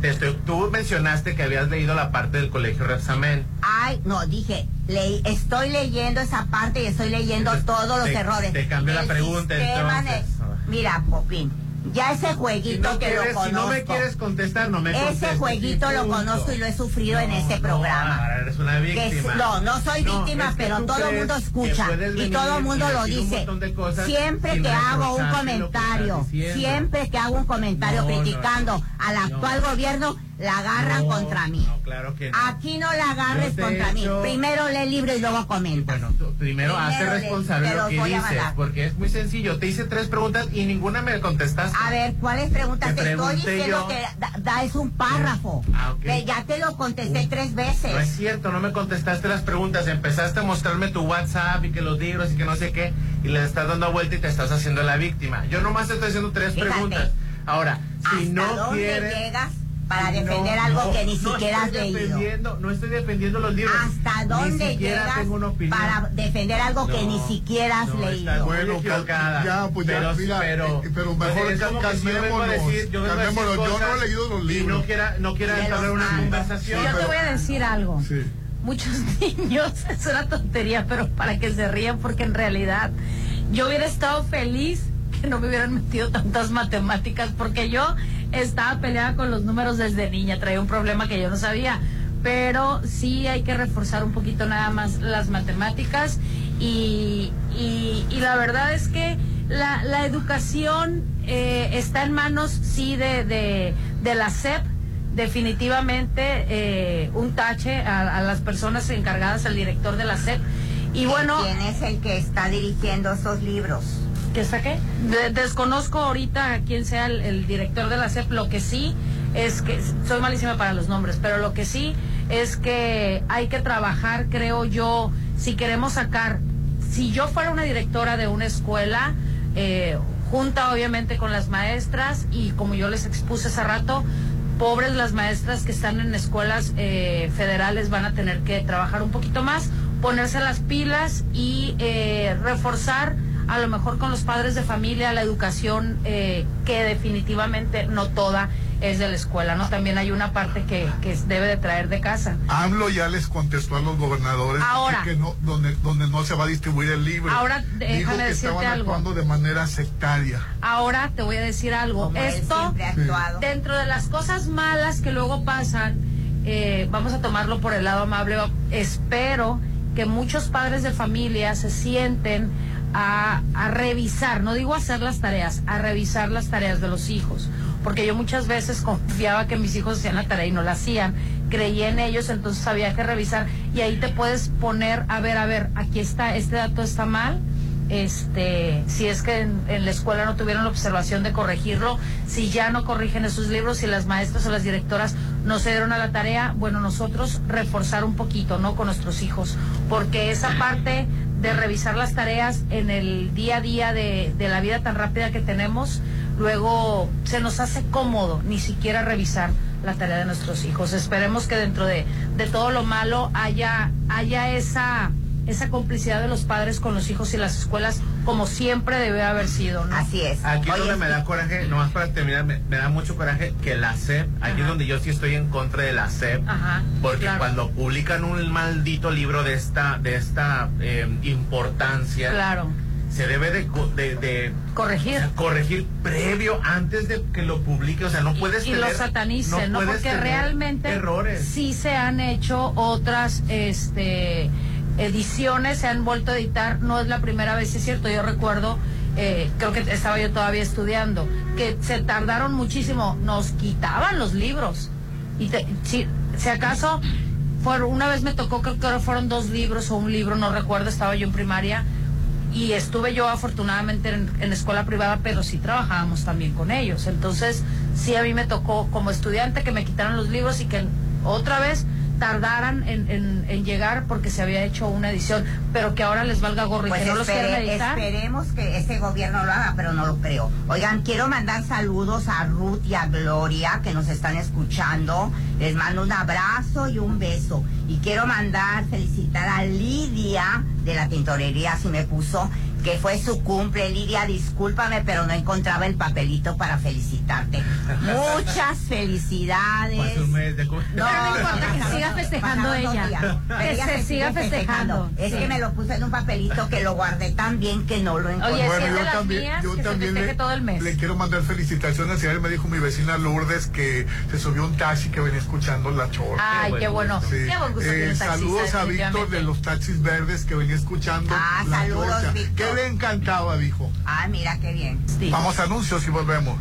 Te estoy- tú mencionaste que habías leído la parte del colegio Repsamen. Ay, no, dije, leí- estoy leyendo esa parte y estoy leyendo todos los te- errores. te cambio la pregunta, sistema entonces. Mira, Popín, ya ese Si jueguito no, que quieres, lo si no conozco. me quieres contestar, no me contestes. ese jueguito lo conozco y lo he sufrido en este programa. eres una es- no, no soy víctima, pero todo el mundo escucha y todo el mundo lo dice. Siempre que hago un comentario, siempre que hago un comentario criticando al actual gobierno, la agarran No, contra mí. No, claro que no. Aquí no la agarres contra mí. hecho- Primero lee el libro y luego comenta. Bueno, tú primero, hazte Primero le- responsable de lo que dices, porque es muy sencillo. Te hice tres preguntas y ninguna me contestaste. A ver, ¿cuáles preguntas? Te Te, estoy diciendo yo. que da, da- es un párrafo. Ah, ok. Que ya te lo contesté tres veces. No es cierto, no me contestaste las preguntas. Empezaste a mostrarme tu WhatsApp y que los libros y que no sé qué, y le estás dando vuelta y te estás haciendo la víctima. Yo nomás te estoy haciendo tres Fíjate. preguntas. Ahora, si ¿Hasta no dónde quieres. llegas para No, defender no, algo que ni no siquiera has leído? No estoy defendiendo los libros. ¿Hasta dónde llegas tengo una opinión. para defender algo que No, ni siquiera has no, leído? Bueno, ya, pues ya, pero, mira, pero, eh, pero mejor decir- yo. Yo no he leído los y libros. no quiera, no quiera entablar los una conversación. Yo te voy a decir algo. Sí. muchos niños, es una tontería, pero para que se rían, porque en realidad yo hubiera estado feliz no me hubieran metido tantas matemáticas, porque yo estaba peleada con los números desde niña, traía un problema que yo no sabía, pero sí hay que reforzar un poquito nada más las matemáticas y, y- y la verdad es que la, la educación eh, está en manos, sí, de, de, de la SEP, definitivamente eh, un tache a, a las personas encargadas, al director de la SEP. Y bueno... ¿Quién es el que está dirigiendo esos libros? ¿Qué saqué? De- desconozco ahorita quién sea el, director de la SEP. Lo que sí es que, soy malísima para los nombres, pero lo que sí es que hay que trabajar, creo yo, si queremos sacar, si yo fuera una directora de una escuela, eh, junta obviamente con las maestras y como yo les expuse hace rato, pobres las maestras que están en escuelas eh, federales van a tener que trabajar un poquito más, ponerse las pilas y eh, reforzar a lo mejor con los padres de familia la educación eh, que definitivamente no toda es de la escuela, ¿no? También hay una parte que, que debe de traer de casa. AMLO ya les contestó a los gobernadores Ahora. que no, donde, donde no se va a distribuir el libro. Ahora, Dijo déjame que decirte estaban algo. actuando de manera sectaria. Ahora te voy a decir algo. Como Esto, dentro de las cosas malas que luego pasan, eh, vamos a tomarlo por el lado amable. Espero que muchos padres de familia se sienten a, revisar, no digo hacer las tareas, a revisar las tareas de los hijos. Porque yo muchas veces confiaba que mis hijos hacían la tarea y no la hacían. Creí en ellos, entonces había que revisar. Y ahí te puedes poner, a ver, a ver, aquí está, este dato está mal este, si es que en, en la escuela no tuvieron la observación de corregirlo, si ya no corrigen esos libros, si las maestras o las directoras no se dieron a la tarea, bueno, nosotros reforzar un poquito, ¿no? Con nuestros hijos, porque esa parte de revisar las tareas en el día a día de, de la vida tan rápida que tenemos, luego se nos hace cómodo ni siquiera revisar la tarea de nuestros hijos. Esperemos que dentro de, de todo lo malo haya, haya esa esa complicidad de los padres con los hijos y las escuelas como siempre debe haber sido, ¿no? Así es. Aquí es donde me da coraje, nomás para terminar, me, me da mucho coraje que la SEP, aquí es donde yo sí estoy en contra de la SEP, Ajá. porque claro. cuando publican un maldito libro de esta, de esta eh, importancia, Claro. se debe de, co- de- de corregir corregir previo antes de que lo publique, o sea, no puedes y tener, lo satanicen, ¿no? puedes Porque realmente errores. sí se han hecho otras este ediciones, se han vuelto a editar, no es la primera vez, es cierto, yo recuerdo, eh, creo que estaba yo todavía estudiando, que se tardaron muchísimo, nos quitaban los libros. Y te- si, si acaso, fue, una vez me tocó, creo que fueron dos libros o un libro, no recuerdo, estaba yo en primaria, y estuve yo afortunadamente en, en escuela privada, pero sí trabajábamos también con ellos. Entonces, sí a mí me tocó como estudiante que me quitaran los libros y que otra vez tardaran en, en- en llegar porque se había hecho una edición, pero que ahora les valga gorro y Pues que no los espere- quieran editar. esperemos que ese gobierno lo haga, pero no lo creo. Oigan, quiero mandar saludos a Ruth y a Gloria que nos están escuchando. Les mando un abrazo y un beso. Y quiero mandar, felicitar a Lidia de la tintorería, si me puso, que fue su cumple. Lidia, discúlpame, pero no encontraba el papelito para felicitarte. Muchas felicidades. Pues un mes de cu- Pero no importa, que siga festejando ella. días. Que ella se se siga festejando. Es Sí. que me lo puse en un papelito que lo guardé tan bien que no lo encontré. Oye, si es de yo las también, mías, yo también le, todo el mes. le quiero mandar felicitaciones. Ayer me dijo mi vecina Lourdes que se subió un taxi que venía escuchando la chorra. Ay, qué bueno. Sí. Qué buen gusto Eh, tiene el taxista, saludos a Víctor de los taxis verdes que venía escuchando Ah, la saludos, chorcha. Víctor. Le encantaba, dijo. Ah, mira qué bien. Vamos a anuncios y volvemos.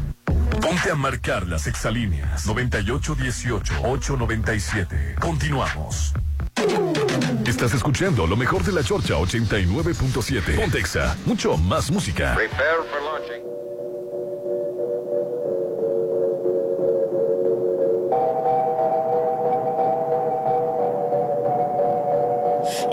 Ponte a marcar las exalíneas 9818-897. Continuamos. Estás escuchando lo mejor de la Chorcha 89.7. Pontexa, mucho más música. Prepare for launching.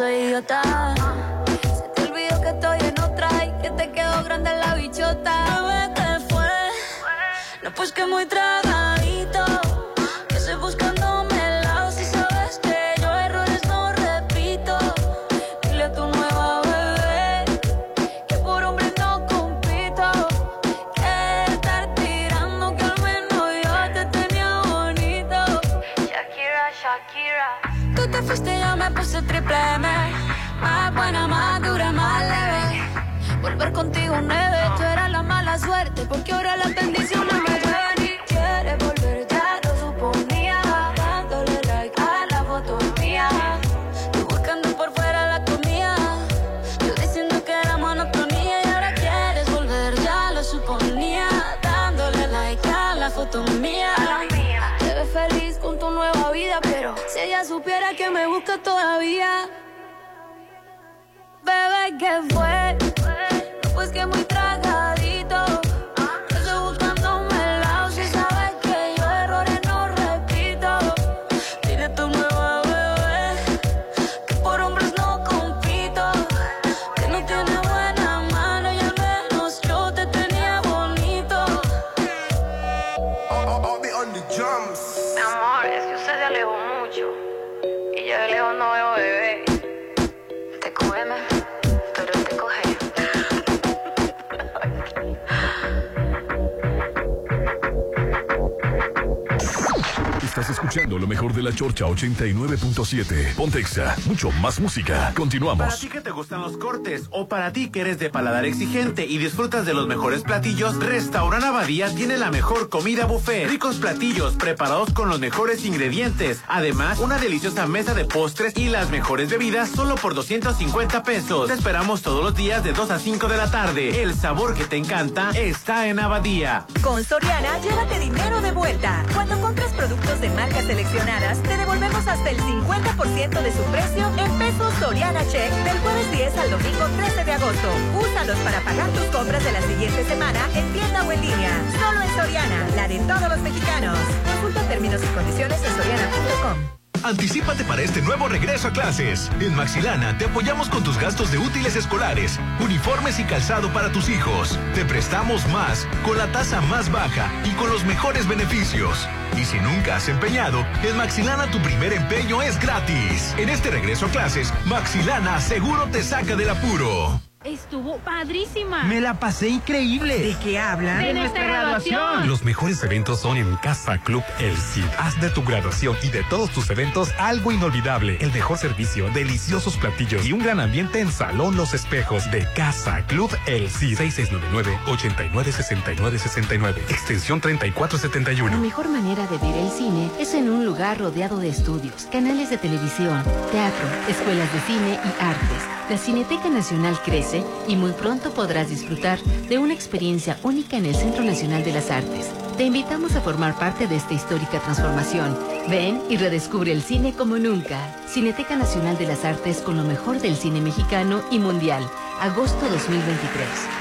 soy idiota. Se te olvidó que estoy en otra y que te quedó grande la bichota. Bebé, ¿qué fue? No, pues que muy tragadito. Busca todavía. Bebé, ¿qué fue? Escuchando lo mejor de la Chorcha 89.7. Pontexa, mucho más música. Para Continuamos. ti que te gustan los cortes o para ti que eres de paladar exigente y disfrutas de los mejores platillos, Restaurant Abadía tiene la mejor comida buffet. Ricos platillos preparados con los mejores ingredientes. Además, una deliciosa mesa de postres y las mejores bebidas solo por 250 pesos. Te esperamos todos los días de 2 a 5 de la tarde. El sabor que te encanta está en Abadía. Con Soriana, llévate dinero de vuelta. Cuando compras productos de seleccionadas, te devolvemos hasta el 50% de su precio en pesos Soriana Check del jueves 10 al domingo 13 de agosto. Úsalos para pagar tus compras de la siguiente semana en tienda o en línea. Solo en Soriana, la de todos los mexicanos. Consulta términos y condiciones en soriana.com. Anticípate para este nuevo regreso a clases. En Maxilana te apoyamos con tus gastos de útiles escolares, uniformes y calzado para tus hijos. Te prestamos más, con la tasa más baja y con los mejores beneficios. Y si nunca has empeñado, en Maxilana tu primer empeño es gratis. En este regreso a clases, Maxilana seguro te saca del apuro. Estuvo padrísima. Me la pasé increíble. ¿De qué hablan? De nuestra graduación. Los mejores eventos son en Casa Club El Cid. Haz de tu graduación y de todos tus eventos algo inolvidable. El mejor servicio, deliciosos platillos y un gran ambiente en Salón Los Espejos de Casa Club El Cid. 6699-896969. Extensión La 3471. mejor manera de ver el cine es en un lugar rodeado de estudios, canales de televisión, teatro, escuelas de cine y artes. La Cineteca Nacional crece y muy pronto podrás disfrutar de una experiencia única en el Centro Nacional de las Artes. Te invitamos a formar parte de esta histórica transformación. Ven y redescubre el cine como nunca. Cineteca Nacional de las Artes con lo mejor del cine mexicano y mundial. Agosto 2023.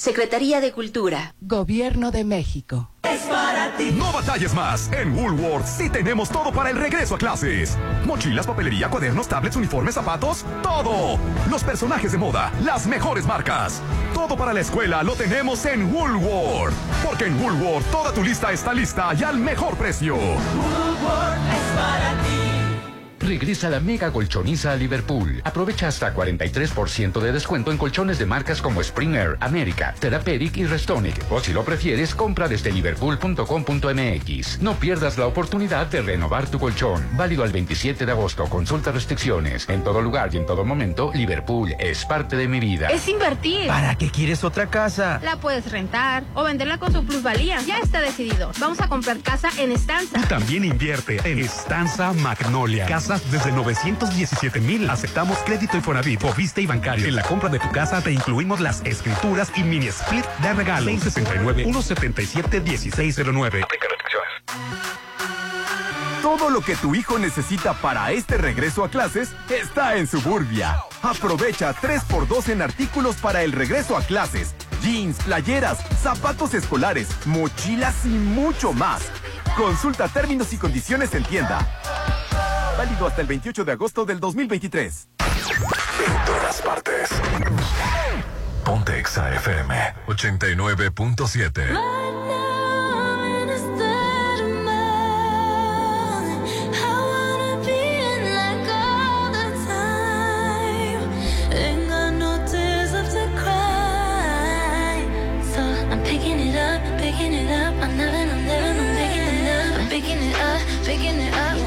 Secretaría de Cultura. Gobierno de México. Es para ti. No batalles más. En Woolworth sí tenemos todo para el regreso a clases. Mochilas, papelería, cuadernos, tablets, uniformes, zapatos, todo. Los personajes de moda, las mejores marcas. Todo para la escuela lo tenemos en Woolworth. Porque en Woolworth toda tu lista está lista y al mejor precio. es para ti. Regresa la mega colchoniza a Liverpool. Aprovecha hasta 43% de descuento en colchones de marcas como Springer, América, Therapeutic y Restonic. O si lo prefieres, compra desde liverpool.com.mx. No pierdas la oportunidad de renovar tu colchón. Válido al 27 de agosto. Consulta restricciones. En todo lugar y en todo momento, Liverpool es parte de mi vida. Es invertir. ¿Para qué quieres otra casa? La puedes rentar o venderla con su plusvalía. Ya está decidido. Vamos a comprar casa en Estanza. También invierte en Estanza Magnolia desde 917 mil. Aceptamos crédito y Infonavit, Fovista y bancario. En la compra de tu casa te incluimos las escrituras y mini split de regalo. 669 177 1609. Todo lo que tu hijo necesita para este regreso a clases está en Suburbia. Aprovecha 3x2 en artículos para el regreso a clases. Jeans, playeras, zapatos escolares, mochilas y mucho más. Consulta términos y condiciones en tienda. Válido hasta el 28 de agosto del 2023. En todas partes. Ponte Exa FM 89.7. picking it up, I'm never, I'm never, I'm picking it up, I'm picking it up, picking it up.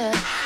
yeah.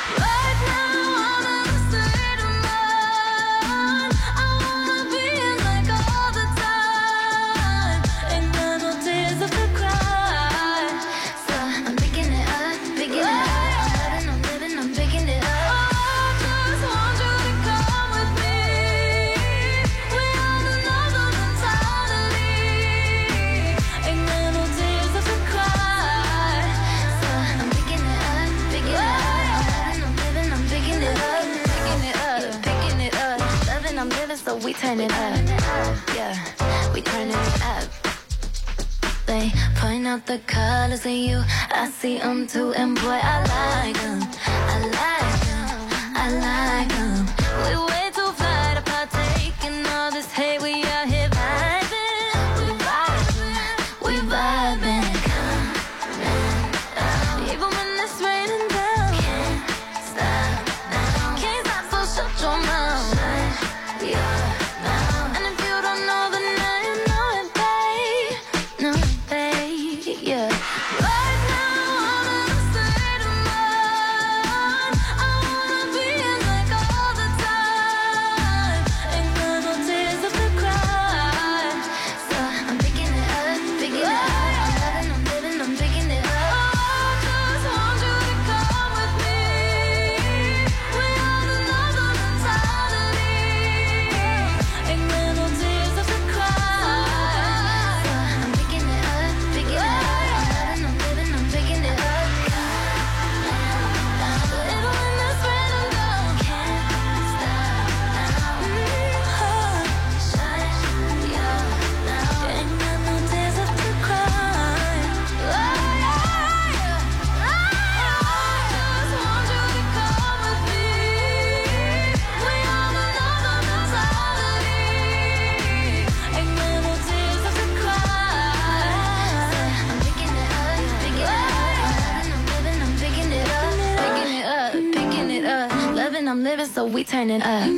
turning up.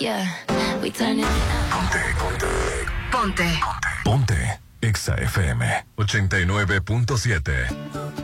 Yeah, we turning up. Ponte, ponte. Ponte. Ponte. Exa FM 89.7.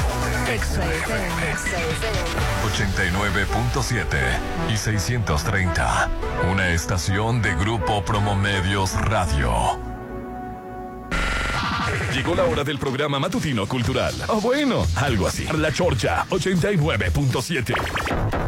89.7 y 630. Una estación de Grupo Promomedios Radio. Llegó la hora del programa matutino cultural. O oh, bueno, algo así. La Chorcha 89.7.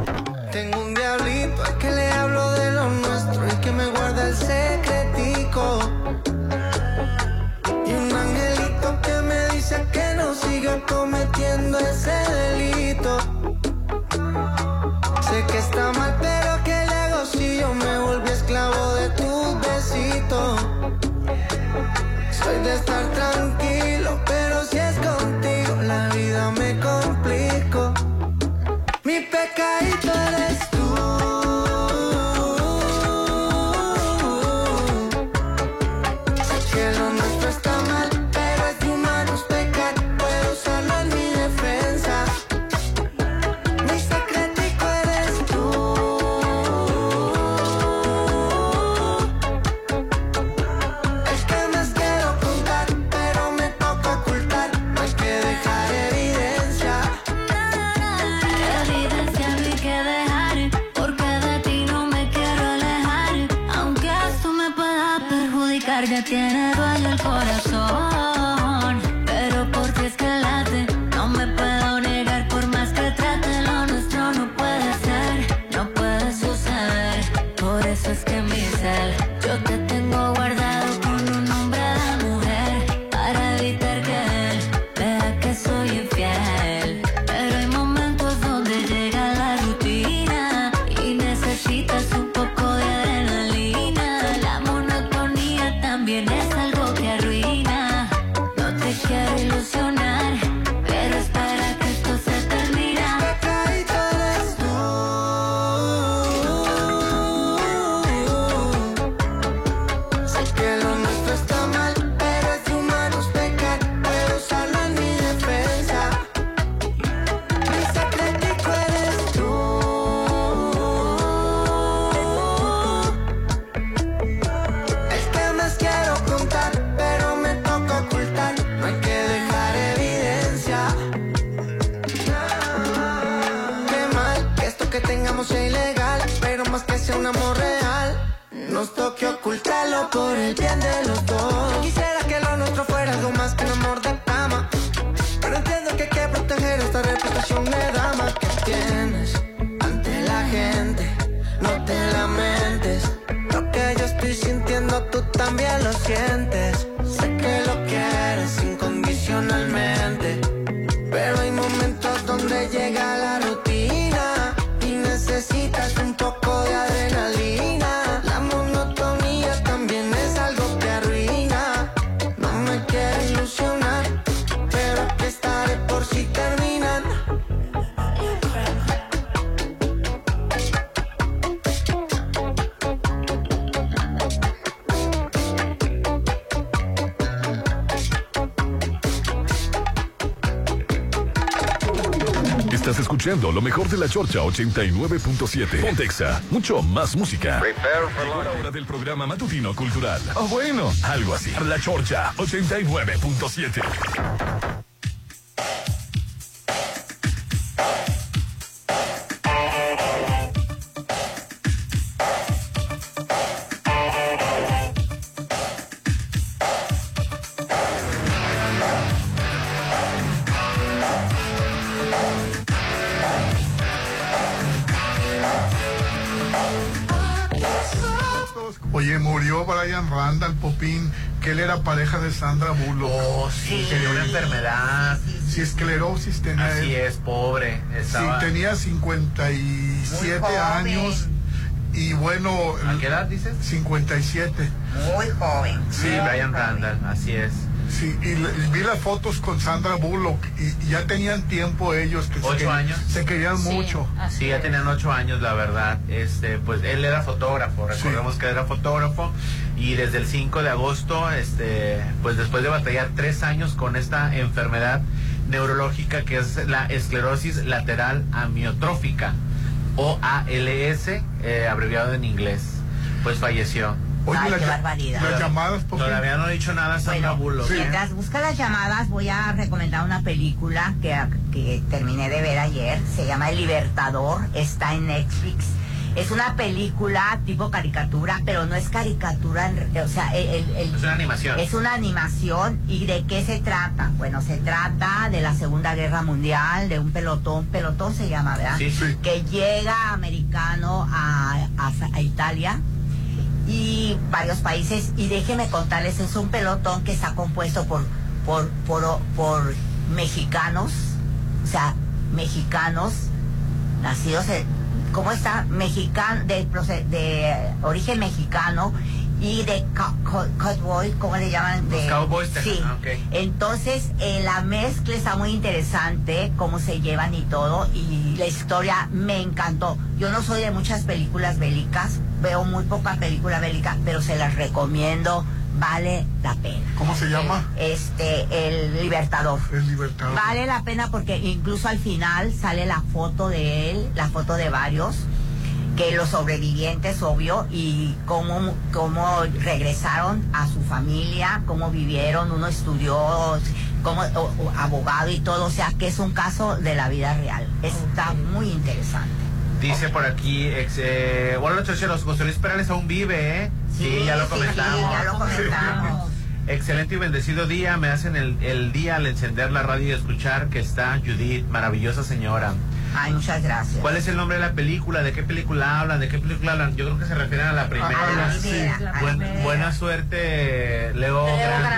escuchando lo mejor de la Chorcha 89.7. Pontexa, mucho más música. Llegó la hora del programa matutino cultural. O bueno, algo así. La Chorcha 89.7. enfermedad. Sí, esclerosis tenía Así él. es, pobre. Estaba... Sí, tenía 57 Muy joven. años. Y bueno. ¿A qué edad dices? 57. Muy joven. Sí, Brian Randall, así es. Sí, y, le- y vi las fotos con Sandra Bullock y, y ya tenían tiempo ellos que se ¿Ocho querían- años? se querían mucho. Sí, ya tenían ocho años, la verdad. Este, pues él era fotógrafo, recordemos que era fotógrafo y desde el 5 de agosto, este, pues después de batallar tres años con esta enfermedad neurológica que es la esclerosis lateral amiotrófica o ALS, eh, abreviado en inglés, pues falleció. Oye, Ay, la qué barbaridad. las llamadas. Todavía no he dicho nada, Sandra Bullock. ¿eh? Mientras busca las llamadas, voy a recomendar una película que, que terminé de ver ayer. Se llama El Libertador. Está en Netflix. Es una película tipo caricatura, pero no es caricatura. en- o sea, el, el- el- Es una animación. Es una animación. ¿Y de qué se trata? Bueno, se trata de la Segunda Guerra Mundial, de un pelotón. Pelotón se llama, ¿verdad? Sí, sí. Que llega americano a, a- a Italia y varios países. Y déjenme contarles, es un pelotón que está compuesto por, por, por, por mexicanos, o sea, mexicanos nacidos en, ¿cómo está? Mexicano, de, de origen mexicano y de co- co- cowboy, ¿cómo le llaman? De, Los cowboys, Sí. ah. Entonces, eh, la mezcla está muy interesante, cómo se llevan y todo, y la historia me encantó. Yo no soy de muchas películas bélicas, veo muy poca película bélica, pero se las recomiendo, vale la pena. ¿Cómo se llama? Este, El Libertador. El Libertador. Vale la pena porque incluso al final sale la foto de él, la foto de varios, que los sobrevivientes, obvio, y cómo, cómo regresaron a su familia, cómo vivieron, uno estudió como o- o abogado y todo, o sea que es un caso de la vida real. Está muy interesante. Dice por aquí, ex, eh, noches, los José Luis Perales aún vive, ¿eh? Sí, ya lo comentamos. sí, ya lo comentamos. Excelente y bendecido día, me hacen el, el día al encender la radio y escuchar que está Judith, maravillosa señora. Ay, muchas gracias. ¿Cuál es el nombre de la película? ¿De qué película hablan? ¿De qué película hablan? Yo creo que se refieren a la primera. A la primera, a la Buen- primera. buena suerte, Leo.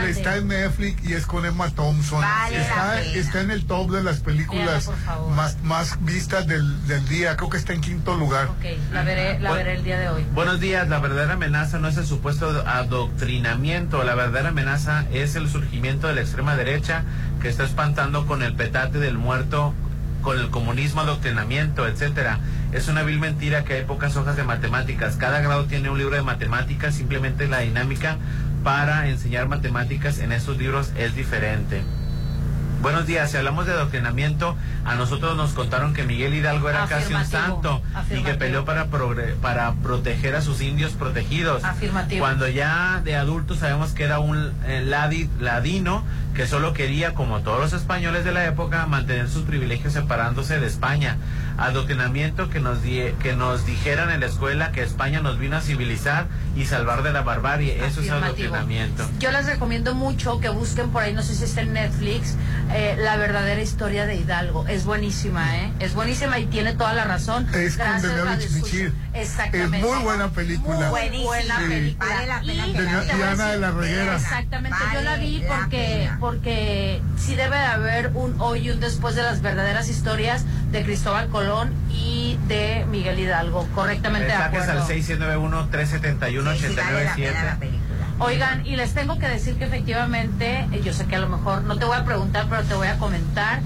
Está en Netflix y es con Emma Thompson. Vale está, en el top de las películas más, más vistas del, del día. Creo que está en quinto lugar. Ok, la veré, la veré el día de hoy. Buenos días, la verdadera amenaza no es el supuesto adoctrinamiento, la verdadera amenaza es el surgimiento de la extrema derecha que está espantando con el petate del muerto, con el comunismo, adoctrinamiento, etcétera. Es una vil mentira que hay pocas hojas de matemáticas. Cada grado tiene un libro de matemáticas, simplemente la dinámica para enseñar matemáticas en esos libros es diferente. Buenos días, si hablamos de adoctrinamiento, a nosotros nos contaron que Miguel Hidalgo era casi un Afirmativo, santo y que peleó para, para proteger a sus indios protegidos. Afirmativo. Cuando ya de adultos sabemos que era un eh, ladi- ladino que solo quería, como todos los españoles de la época, mantener sus privilegios separándose de España. adoctrinamiento que nos di- que nos dijeran en la escuela que España nos vino a civilizar y salvar de la barbarie. Eso es adoctrinamiento. Yo les recomiendo mucho que busquen por ahí, no sé si está en Netflix, eh, la verdadera historia de Hidalgo. Es buenísima, ¿eh? Es buenísima y tiene toda la razón. Es con Gracias, Escucha. Michir. Exactamente. Es muy buena película. Muy Buenísima. buena Sí. película. Vale la pena Y que De- la a Diana de Reguera. Exactamente, yo la vi porque. Porque sí debe de haber un hoy y un después de las verdaderas historias de Cristóbal Colón y de Miguel Hidalgo. Correctamente de acuerdo. al 691-371-897. Sí, sí, vale la pena la película. Oigan, y les tengo que decir que efectivamente, eh, yo sé que a lo mejor no te voy a preguntar, pero te voy a comentar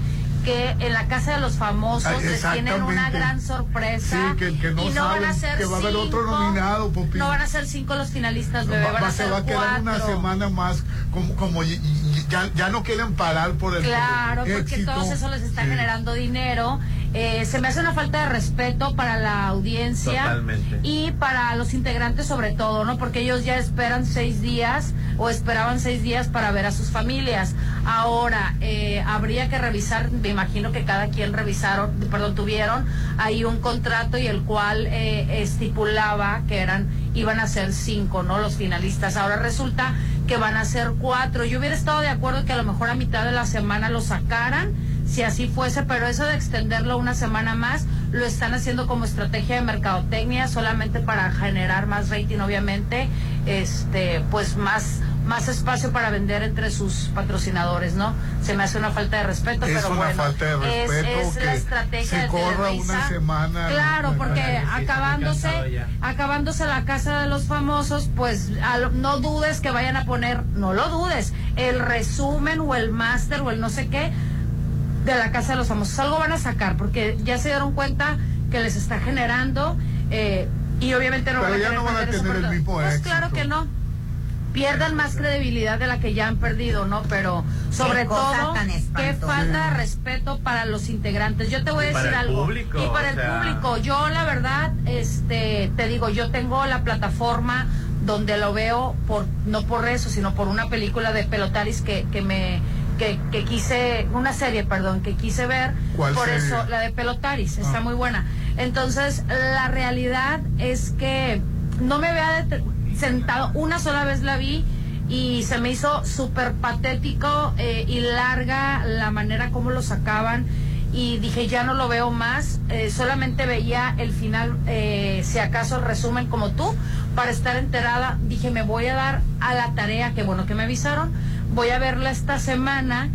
que en la casa de los famosos les tienen una gran sorpresa Sí, que- que no y no van a ser que va a haber otro cinco- nominado, Popi. No van a ser cinco los finalistas, bebé, Va- van se va a quedar una semana más como, como y- y- ya, ya no quieren parar por el Claro, porque todos eso les está Sí. generando dinero. Eh, se me hace una falta de respeto para la audiencia Totalmente. y para los integrantes sobre todo, ¿no? Porque ellos ya esperan seis días o esperaban seis días para ver a sus familias. Ahora, eh, habría que revisar, me imagino que cada quien revisaron, perdón, tuvieron ahí un contrato y el cual eh, estipulaba que eran, iban a ser cinco, ¿no? Los finalistas. Ahora resulta que van a ser cuatro. Yo hubiera estado de acuerdo que a lo mejor a mitad de la semana lo sacaran, si así fuese, pero eso de extenderlo una semana más lo están haciendo como estrategia de mercadotecnia solamente para generar más rating, obviamente, este, pues más más espacio para vender entre sus patrocinadores, ¿no? Se me hace una falta de respeto, Es pero una bueno, falta de es- respeto es, que la estrategia se de corra una semana. Claro, porque acabándose, acabándose la casa de los famosos, pues a lo- no dudes que vayan a poner, no lo dudes, el resumen o el máster o el no sé qué de la casa de los famosos. Algo van a sacar porque ya se dieron cuenta que les está generando eh, y obviamente no Pero van a ya querer no van a perder esa tener el mismo Pues éxito. claro que no. Pierdan más credibilidad de la que ya han perdido, ¿no? Pero sobre Qué todo, qué falta de respeto para los integrantes. Yo te voy a Y para decir el algo. público, y para el sea. público. Yo, la verdad, este, te digo, yo tengo la plataforma donde lo veo por no por eso, sino por una película de Pelotaris que, que me que, que quise, una serie, perdón, que quise ver. ¿Cuál por serie? eso, la de Pelotaris, está Ah. muy buena. Entonces, la realidad es que no me había det- sentado, una sola vez la vi y se me hizo súper patético eh, y larga la manera como lo sacaban y dije ya no lo veo más, eh, solamente veía el final, eh, si acaso el resumen como tú, para estar enterada, dije me voy a dar a la tarea, que bueno que me avisaron, voy a verla esta semana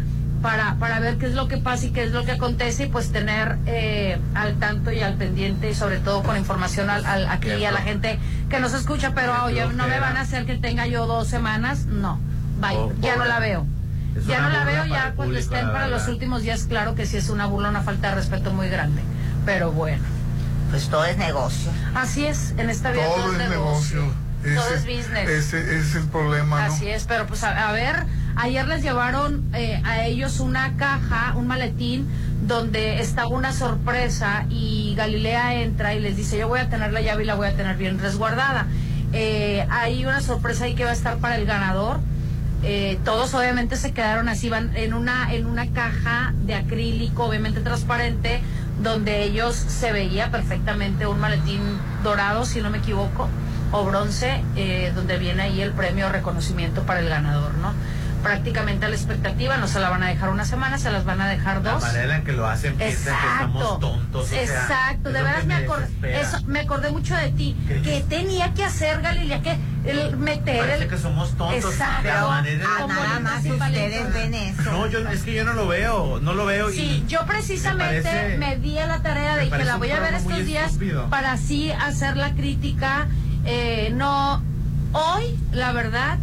para, para ver qué es lo que pasa y qué es lo que acontece y pues tener eh, al tanto y al pendiente y sobre todo con información al, al- aquí Qué a la gente que nos escucha, pero Qué oye, no me van a hacer que tenga yo dos semanas, no, bye, Oh, ya no la veo. Es Ya no la veo, ya cuando público, estén para los últimos días, claro que sí es una burla, una falta de respeto muy grande. Pero bueno, Pues todo es negocio. así es, en esta vida Todo es negocio. Todo Ese- es business. Ese es el problema, ¿no? Así es, pero pues a, a ver, ayer les llevaron eh, a ellos una caja, un maletín, donde estaba una sorpresa y Galilea entra y les dice, yo voy a tener la llave y la voy a tener bien resguardada. Eh, hay una sorpresa ahí que va a estar para el ganador. Eh, todos obviamente se quedaron así, van en una, en una caja de acrílico, obviamente transparente, donde ellos se veía perfectamente un maletín dorado, si no me equivoco, o bronce, eh, donde viene ahí el premio reconocimiento para el ganador, ¿no? Prácticamente a la expectativa, no se la van a dejar una semana, se las van a dejar La dos. manera en que lo hacen piensan que estamos tontos. o sea, Exacto, de veras que me acordé, eso, me acordé mucho de ti. ¿Qué? que tenía que hacer, Galilea? Que el meter Parece el... que somos tontos. Exacto. La manera Ah, nada más y ustedes ven eso. No, yo, es que yo no lo veo, no lo veo. Sí, y yo precisamente me parece- me di a la tarea de que la voy a ver estos días estúpido. para así hacer la crítica. Eh, no, hoy, la verdad,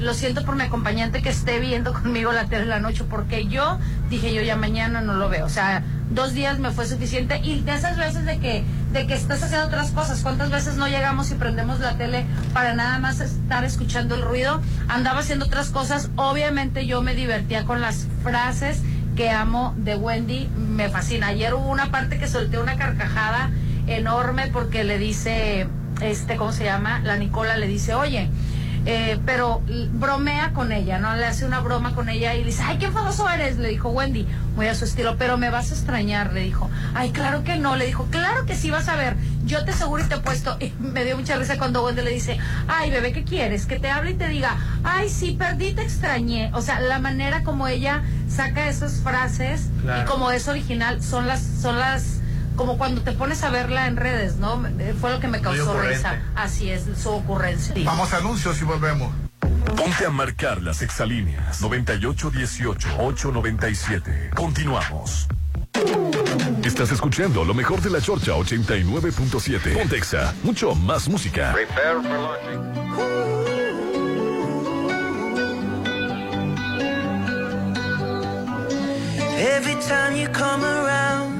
lo siento por mi acompañante que esté viendo conmigo la tele en la noche, porque yo dije yo ya mañana no lo veo. O sea, dos días me fue suficiente. Y de esas veces de que, de que estás haciendo otras cosas, ¿cuántas veces no llegamos y prendemos la tele para nada más estar escuchando el ruido? Andaba haciendo otras cosas. Obviamente yo me divertía con las frases que amo de Wendy, me fascina. Ayer hubo una parte que solté una carcajada enorme porque le dice, este, ¿cómo se llama? La Nicola le dice, oye, Eh, pero bromea con ella, ¿no? Le hace una broma con ella y le dice, ay, qué famoso eres, le dijo Wendy, muy a su estilo, pero me vas a extrañar, le dijo. Ay, claro que no, le dijo, claro que sí vas a ver, yo te aseguro y te he puesto. Y me dio mucha risa cuando Wendy le dice, ay, bebé, ¿qué quieres? Que te hable y te diga, ay, sí, perdí, te extrañé. O sea, la manera como ella saca esas frases Claro. y como es original, son las, son las, como cuando te pones a verla en redes, ¿no? Eh, Fue lo que me causó risa. Así es, su ocurrencia. Vamos a anuncios y volvemos. Ponte a marcar las exalíneas 9818-897. Continuamos. Estás escuchando lo mejor de la Chorcha 89.7. Pontexa, mucho más música. Every time you come around,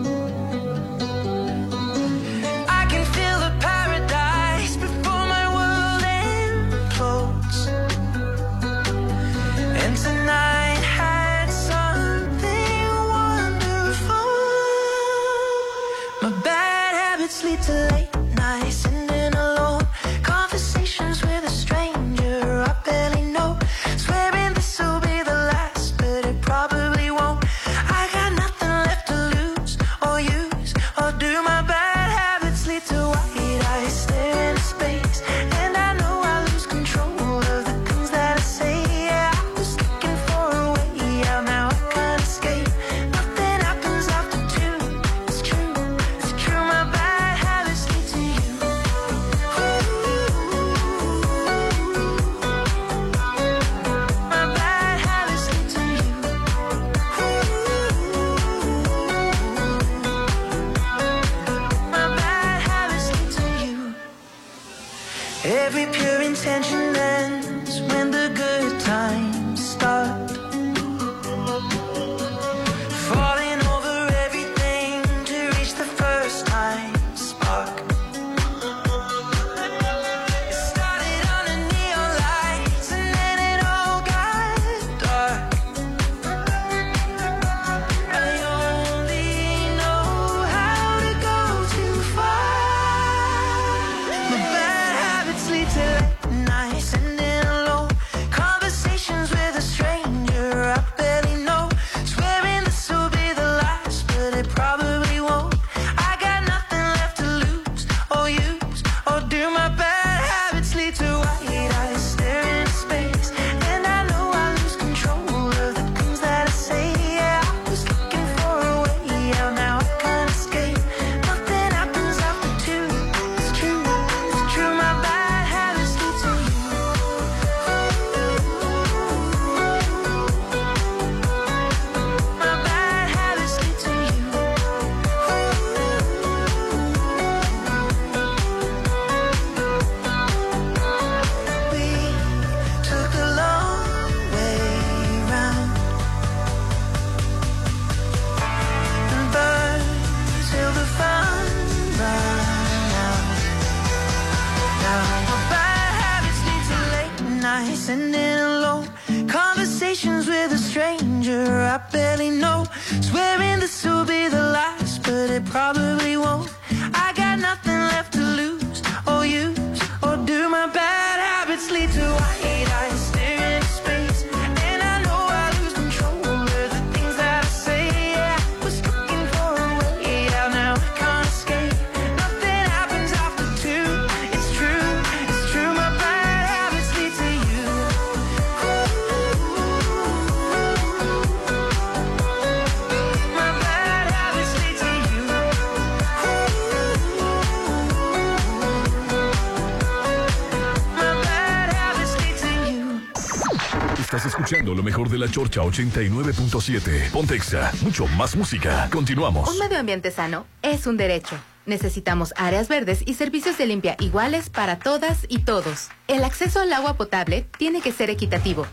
Lo mejor de la Chorcha 89.7. Pontexa, mucho más música. Continuamos. Un medio ambiente sano es un derecho. Necesitamos áreas verdes y servicios de limpia iguales para todas y todos. El acceso al agua potable tiene que ser equitativo,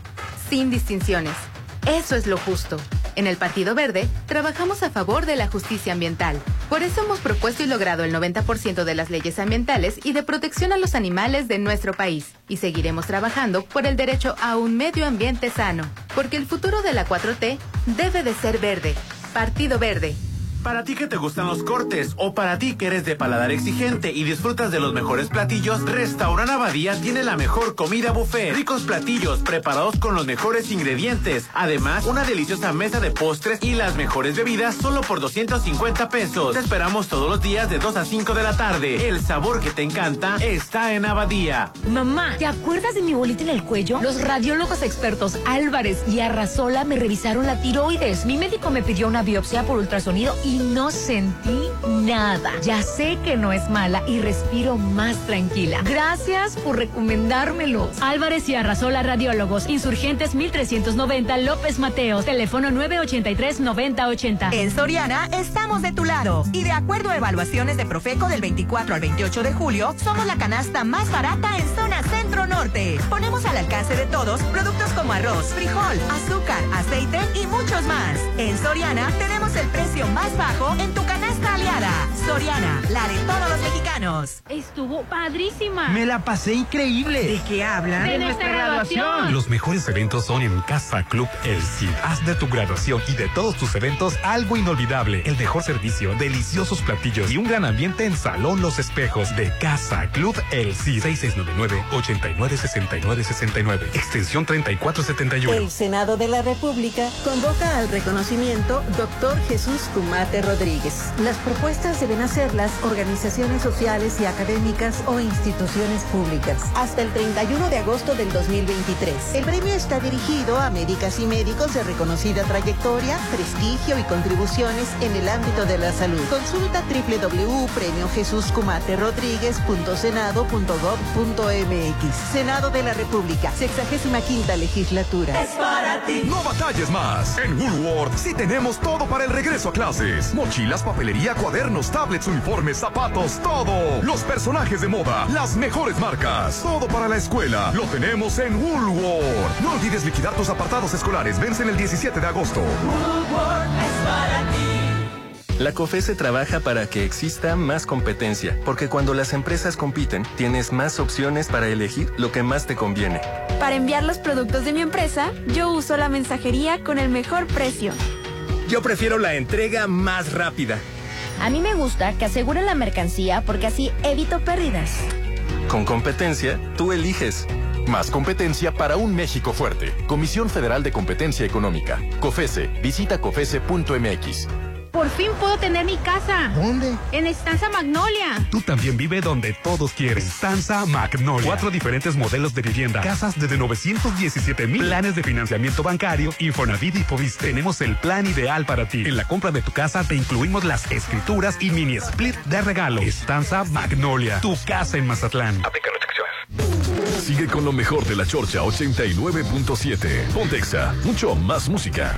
sin distinciones. Eso es lo justo. En el Partido Verde trabajamos a favor de la justicia ambiental. Por eso hemos propuesto y logrado el 90% de las leyes ambientales y de protección a los animales de nuestro país. Y seguiremos trabajando por el derecho a un medio ambiente sano. Porque el futuro de la 4T debe de ser verde. Partido Verde. Para ti que te gustan los cortes o para ti que eres de paladar exigente y disfrutas de los mejores platillos, Restaurant Abadía tiene la mejor comida buffet. Ricos platillos preparados con los mejores ingredientes. Además, una deliciosa mesa de postres y las mejores bebidas solo por 250 pesos. Te esperamos todos los días de 2 a 5 de la tarde. El sabor que te encanta está en Abadía. Mamá, ¿te acuerdas de mi bolita en el cuello? Los radiólogos expertos Álvarez y Arrasola me revisaron la tiroides. Mi médico me pidió una biopsia por ultrasonido y no sentí nada. Ya sé que no es mala y respiro más tranquila. Gracias por recomendármelo. Álvarez y Arrasola Radiólogos, Insurgentes 1390 López Mateos, teléfono 983-9080. En Soriana estamos de tu lado y de acuerdo a evaluaciones de Profeco del 24 al 28 de julio, somos la canasta más barata en zona centro norte. Ponemos al alcance de todos productos como arroz, frijol, azúcar, aceite y muchos más. En Soriana tenemos el precio más bajo en tu canasta aliada. Soriana, la de todos los mexicanos. Estuvo padrísima. Me la pasé increíble. ¿De qué hablan? De nuestra graduación. Los mejores eventos son en Casa Club El Cid. Haz de tu graduación y de todos tus eventos algo inolvidable. El mejor servicio, deliciosos platillos y un gran ambiente en Salón Los Espejos de Casa Club El Cid. 6699-896969. Extensión 3471. El Senado de la República convoca al reconocimiento Dr. Jesús Rodríguez. Las propuestas deben hacerlas organizaciones sociales y académicas o instituciones públicas hasta el 31 de agosto del 2023. El premio está dirigido a médicas y médicos de reconocida trayectoria, prestigio y contribuciones en el ámbito de la salud. Consulta www.premiojesuscumaterodríguez.senado.gov.mx. Senado de la República, 65 legislatura. Es para ti. No batalles más. En Woolworth sí tenemos todo para el regreso a clases. Mochilas, papelería, cuadernos, tablets, uniformes, zapatos, todo. Los personajes de moda, las mejores marcas. Todo para la escuela. Lo tenemos en Woolworth. No olvides liquidar tus apartados escolares. Vencen el 17 de agosto. es para ti. La COFESE trabaja para que exista más competencia, porque cuando las empresas compiten, tienes más opciones para elegir lo que más te conviene. Para enviar los productos de mi empresa, yo uso la mensajería con el mejor precio. Yo prefiero la entrega más rápida. A mí me gusta que aseguren la mercancía porque así evito pérdidas. Con competencia, tú eliges. Más competencia para un México fuerte. Comisión Federal de Competencia Económica. COFESE. Visita COFESE.mx. Por fin puedo tener mi casa. ¿Dónde? En Estanza Magnolia. Tú también vive donde todos quieren. Stanza Magnolia. Cuatro diferentes modelos de vivienda. Casas desde 917 mil. Planes de financiamiento bancario. Infonavit y Fobis. Tenemos el plan ideal para ti. En la compra de tu casa te incluimos las escrituras y mini split de regalo. Estanza Magnolia. Tu casa en Mazatlán. Aplica restricciones. Sigue con lo mejor de la Chorcha 89.7. Pontexa. Mucho más música.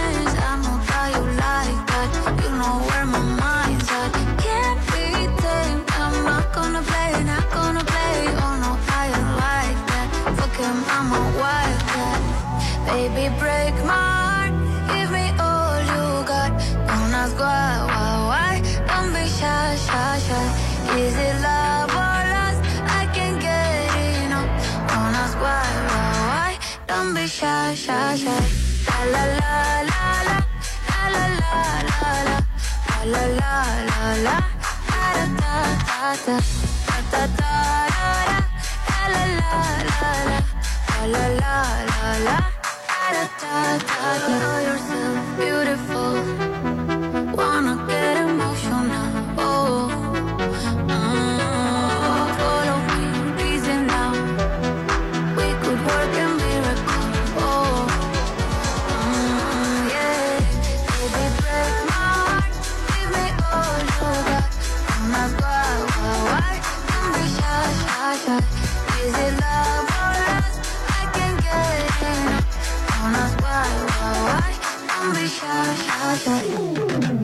Shy, shy, shy. La la la la la la la la la la la la la la la, la da da da da da da da da la la la la la la la la la Know yourself beautiful.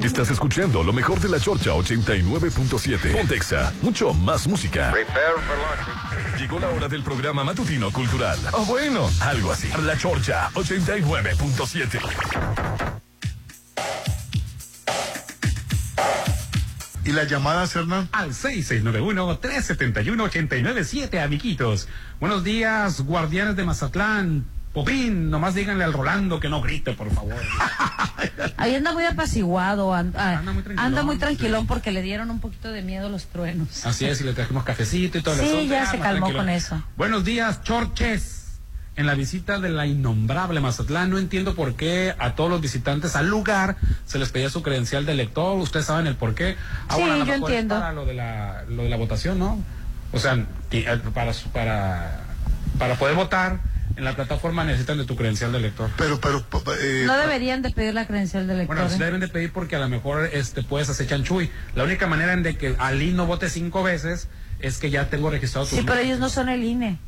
Estás escuchando lo mejor de la Chorcha 89.7. Pontexa, mucho más música. Llegó la hora del programa matutino cultural. O bueno, algo así. La Chorcha 89.7. ¿Y las llamadas, Hernán? Al 6691-371-897, amiguitos. Buenos días, guardianes de Mazatlán. Popín, nomás díganle al Rolando que no grite, por favor. Ahí anda muy apaciguado, an- ah, anda, muy tranquilón, tranquilón porque le dieron un poquito de miedo los truenos. Así es, y le trajimos cafecito y todo Sí, ya Ah, se calmó con eso. Buenos días, Chorches. En la visita de la innombrable Mazatlán, no entiendo por qué a todos los visitantes al lugar se les pedía su credencial de elector. Ustedes saben el por qué. Ah, Sí, yo entiendo. Para lo de la, lo de la votación, ¿no? O sea, eh, para, para, para poder votar en la plataforma necesitan de tu credencial de elector. Pero, pero, eh, No deberían de pedir la credencial del lector. Bueno, sí ¿eh? deben de pedir porque a lo mejor este puedes hacer chanchuy. La única manera en de que Ali no vote cinco veces es que ya tengo registrado tu Sí, pero ellos no son el INE.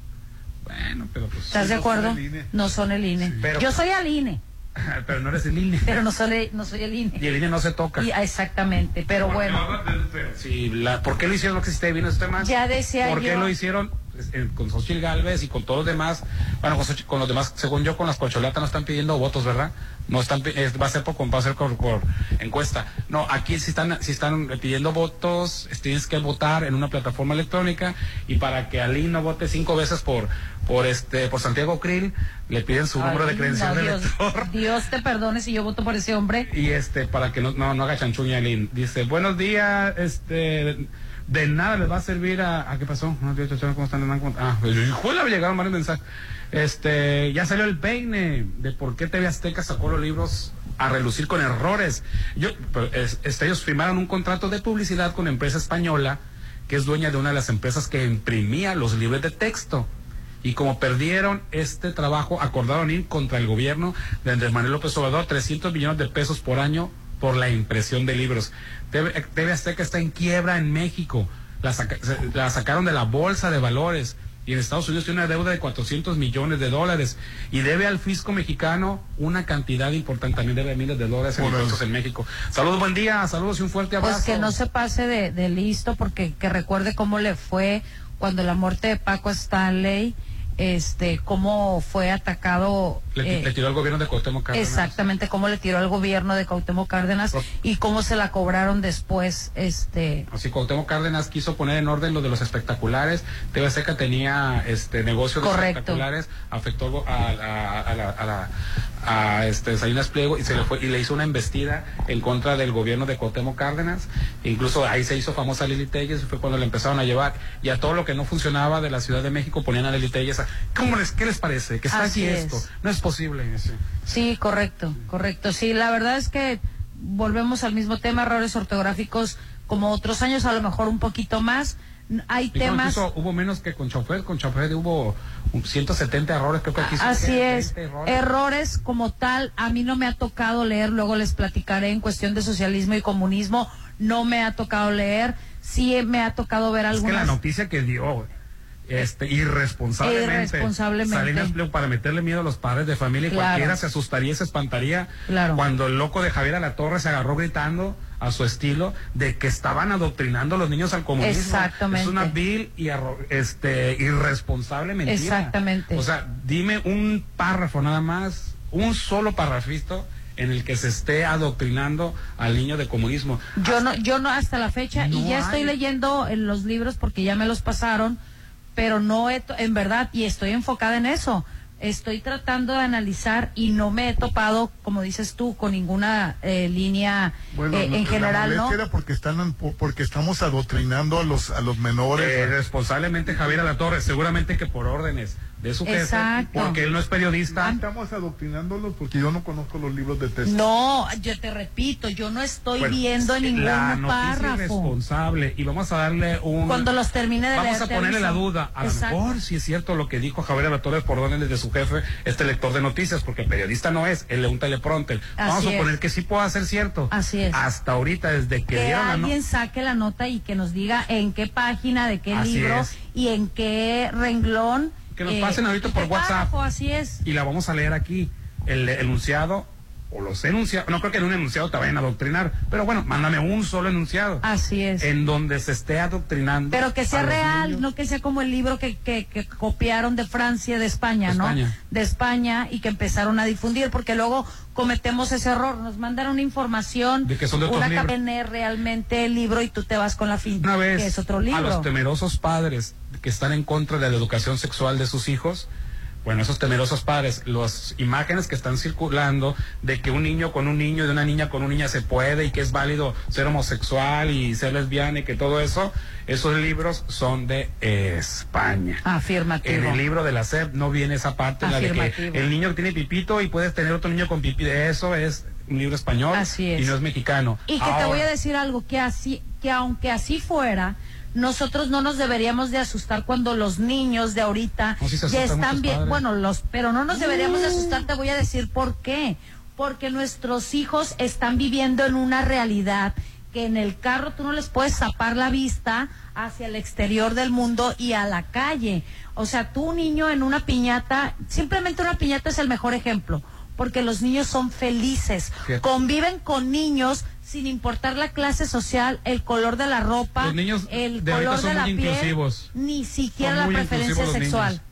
Bueno, pero pues. ¿Estás de acuerdo? No son el INE. Pero- Yo soy al INE, pero no eres el INE. pero no soy, no soy el INE. Y el INE no se toca. Y- exactamente, pero bueno. Sí, la, ¿Por qué lo hicieron lo que esté bien este más? Ya decía ¿Por qué lo hicieron con Xochitl Galvez y con todos los demás? Bueno, con, Xochitl- con los demás, según yo, con las corcholatas no están pidiendo votos, ¿verdad? No están, va a ser por, va a ser por, por encuesta. No, aquí sí están, sí están pidiendo votos, es- tienes que votar en una plataforma electrónica y para que Ali no vote cinco veces por, por este, por Santiago Krill, le piden su número de credencial de elector. Dios te perdone si yo voto por ese hombre. Y este, para que no, no, no haga chanchuña, Lin. Dice, buenos días, este, de nada les va a servir a, ¿a qué pasó? Días, chachón, ¿cómo están? Ah, me llegaron varios mensajes. Este, ya salió el peine de por qué TV Azteca sacó los libros a relucir con errores. Yo, es- este, ellos firmaron un contrato de publicidad con empresa española que es dueña de una de las empresas que imprimía los libros de texto. Y como perdieron este trabajo, acordaron ir contra el gobierno de Andrés Manuel López Obrador 300 millones de pesos por año por la impresión de libros. TV, TV Azteca está en quiebra en México. La, saca- se- la sacaron de la bolsa de valores. Y en Estados Unidos tiene una deuda de 400 millones de dólares. Y debe al fisco mexicano una cantidad importante. También debe miles de dólares en impuestos en México. Saludos, buen día. Saludos y un fuerte abrazo. Pues que no se pase de, de listo, porque que recuerde cómo le fue cuando la muerte de Paco Stanley, este, cómo fue atacado. Le, eh, le tiró al gobierno de Cuauhtémoc Cárdenas. Exactamente, cómo le tiró al gobierno de Cuauhtémoc Cárdenas y cómo se la cobraron después, este, Así Cuauhtémoc Cárdenas quiso poner en orden lo de los espectaculares. TV Seca tenía este negocio de Correcto. espectaculares, afectó a, a- a la, a la- a, este Salinas Pliego y se le fue y le hizo una embestida en contra del gobierno de Cuauhtémoc Cárdenas. Incluso ahí se hizo famosa Lili Telles, fue cuando le empezaron a llevar y a todo lo que no funcionaba de la Ciudad de México ponían a Lili Telles. a- ¿Cómo les, ¿Qué les parece? Que está Así aquí es. esto. No es posible. sí. Sí, correcto, correcto. Sí, la verdad es que volvemos al mismo tema, errores ortográficos como otros años, a lo mejor un poquito más. Hay Y temas, incluso hubo menos que con Chauffeur, con Chauffeur hubo un 170 errores, creo que aquí así 20 es, errores. errores como tal, a mí no me ha tocado leer, luego les platicaré en cuestión de socialismo y comunismo, no me ha tocado leer, sí me ha tocado ver Es que la algunas... noticia que dio, este, irresponsablemente, Irresponsablemente. Para meterle miedo a los padres de familia y Claro. cualquiera se asustaría y se espantaría Claro. cuando el loco de Javier Alatorre se agarró gritando a su estilo de que estaban adoctrinando a los niños al comunismo. Exactamente. Es una vil y este, irresponsable mentira. Exactamente. O sea, dime un párrafo nada más, un solo parrafito en el que se esté adoctrinando al niño de comunismo. Yo no, yo no hasta la fecha y ya estoy leyendo en los libros porque ya me los pasaron, pero no he, to- en verdad y estoy enfocada en eso. Estoy tratando de analizar y no me he topado, como dices tú, con ninguna eh, línea Bueno, eh, en la general, ¿no? era porque están porque estamos adoctrinando a los a los menores. Eh, responsablemente Javier Alatorre, seguramente que por órdenes, de su jefe, Exacto. porque él no es periodista. Estamos adoctrinándolos porque yo no conozco los libros de texto. No, yo te repito, yo no estoy Bueno, viendo ningún la noticia párrafo. irresponsable y vamos a darle un Cuando los termine de vamos leer, a ponerle la duda a Exacto. lo mejor si es cierto lo que dijo Javier Alatores por órdenes de su jefe este lector de noticias porque periodista no es él lee un teleprompter vamos Así a suponer es. que sí pueda ser cierto Así es. hasta ahorita desde que, que dieron la no- alguien saque la nota y que nos diga en qué página, de qué Así libro es. y en qué renglón. Que nos pasen ahorita por WhatsApp. párrafo, así es. y la vamos a leer aquí el enunciado o los enunciados no creo que en un enunciado te vayan a adoctrinar pero bueno mándame un solo enunciado Así es. en donde se esté adoctrinando Pero que sea a real, niños. no que sea como el libro que, que, que copiaron de Francia, de España, De ¿no? España. De España y que empezaron a difundir, porque luego cometemos ese error. Nos mandan una información, De que son de una cadena realmente el libro y tú te vas con la finta, una vez que es otro a libro. los temerosos padres que están en contra de la educación sexual de sus hijos, bueno, esos temerosos padres, las imágenes que están circulando de que un niño con un niño y de una niña con una niña se puede y que es válido ser homosexual y ser lesbiana y que todo eso, esos libros son de España. Afirmativo. En el libro de la SEP no viene esa parte, la de que el niño tiene pipito y puedes tener otro niño con pipí. Eso es un libro español Así es. y no es mexicano. Y que te voy a decir algo, que así, que aunque así fuera, nosotros no nos deberíamos de asustar cuando los niños de ahorita No, ya están bien, padres. bueno, los, pero no nos deberíamos de asustar, te voy a decir por qué. Porque nuestros hijos están viviendo en una realidad que en el carro tú no les puedes tapar la vista hacia el exterior del mundo y a la calle. O sea, tú un niño en una piñata, simplemente una piñata es el mejor ejemplo, porque los niños son felices, conviven con niños sin importar la clase social, el color de la ropa, Los niños el de color son de la muy piel, inclusivos. ni siquiera Son la preferencia los sexual. niños.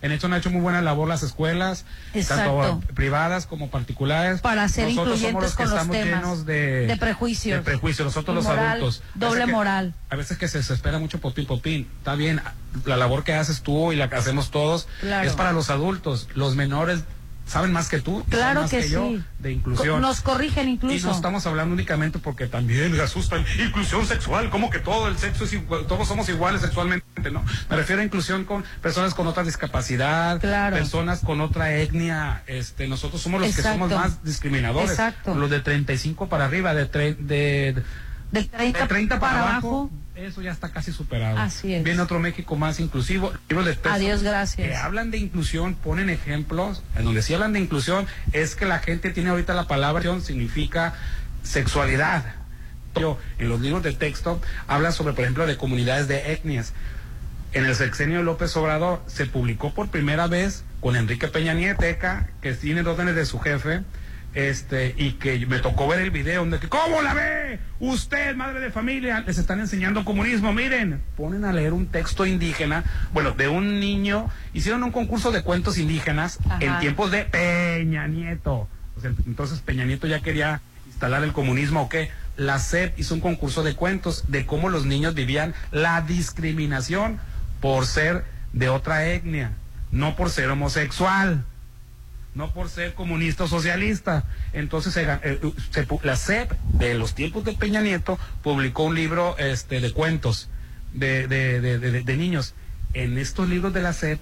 En esto han hecho muy buena labor las escuelas, Exacto. tanto privadas como particulares. Para ser Nosotros somos incluyentes los que con los estamos temas llenos de, de prejuicios. de prejuicios, nosotros los moral, adultos. A doble que- moral. A veces que se desespera mucho popín, popín. Está bien, la labor que haces tú y la que hacemos todos Claro. es para los adultos. Los menores saben más que tú, Claro más que, yo sí. de inclusión. Nos corrigen Y incluso. no estamos hablando únicamente porque también me asustan. Inclusión sexual, como que todo el sexo es igual, todos somos iguales sexualmente, ¿no? Me refiero a inclusión con personas con otra discapacidad, Claro. personas con otra etnia. Este, nosotros somos los Exacto. que somos más discriminadores. Exacto. Los de 35 para arriba, de, tre- de, de 30, de 30 para, para abajo, eso ya está casi superado. Así es. Viene otro México más inclusivo. Libros de texto Adiós, gracias. Que hablan de inclusión, ponen ejemplos. En donde sí hablan de inclusión, es que la gente tiene ahorita la palabra significa sexualidad. Yo, en los libros de texto hablan sobre, por ejemplo, de comunidades de etnias. En el sexenio de López Obrador se publicó por primera vez con Enrique Peña Nieteca, que tiene órdenes de su jefe, este, y que me tocó ver el video donde que, ¿cómo la ve? Usted, madre de familia, les están enseñando comunismo, miren, ponen a leer un texto indígena, bueno, de un niño, hicieron un concurso de cuentos indígenas Ajá. en tiempos de Peña Nieto. Entonces Peña Nieto ya quería instalar el comunismo o qué. La SEP hizo un concurso de cuentos de cómo los niños vivían la discriminación por ser de otra etnia, no por ser homosexual, no por ser comunista o socialista. Entonces se eh, la SEP de los tiempos de Peña Nieto publicó un libro este, de cuentos de, niños. En estos libros de la SEP,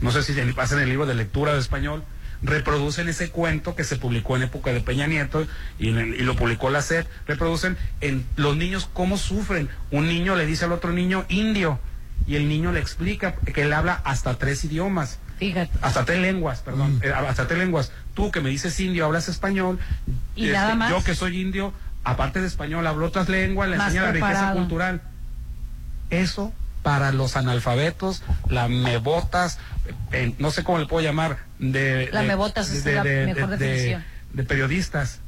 no sé si hacen el libro de lectura de español, reproducen ese cuento que se publicó en época de Peña Nieto y, y lo publicó la SEP, reproducen en los niños cómo sufren. Un niño le dice al otro niño indio y el niño le explica que él habla hasta tres idiomas. Fíjate. Hasta tres lenguas, perdón, eh, hasta tres lenguas. Tú que me dices indio, hablas español. Y este, nada más. Yo que soy indio, aparte de español, hablo otras lenguas, le enseña la riqueza preparado. cultural. Eso para los analfabetos, las mebotas, eh, no sé cómo le puedo llamar, de... La de- mebotas es la mejor definición. de periodistas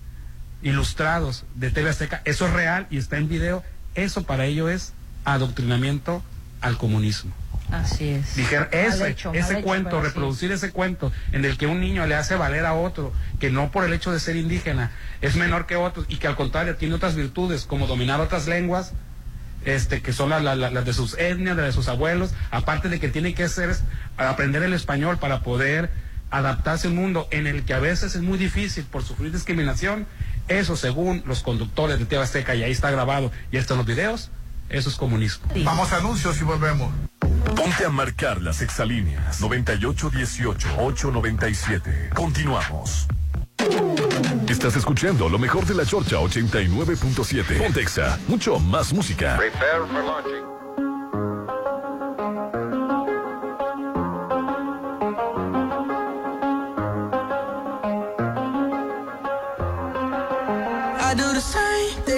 ilustrados de TV Azteca, eso es real y está en video, eso para ello es adoctrinamiento al comunismo. Así es. Dijeron, ese, hecho, ese cuento, reproducir ese cuento en el que un niño le hace valer a otro, que no por el hecho de ser indígena es menor que otros y que al contrario tiene otras virtudes como dominar otras lenguas, este, que son las de sus etnias, de sus abuelos, aparte de que tiene que es aprender el español para poder adaptarse a un mundo en el que a veces es muy difícil por sufrir discriminación, eso según los conductores de TV Azteca, y ahí está grabado y están los videos, eso es comunismo. Vamos a anuncios y volvemos. Ponte a marcar las exalíneas 9818-897. Continuamos. Estás escuchando lo mejor de la Chorcha 89.7. Pontexa, mucho más música. Prepare for launching.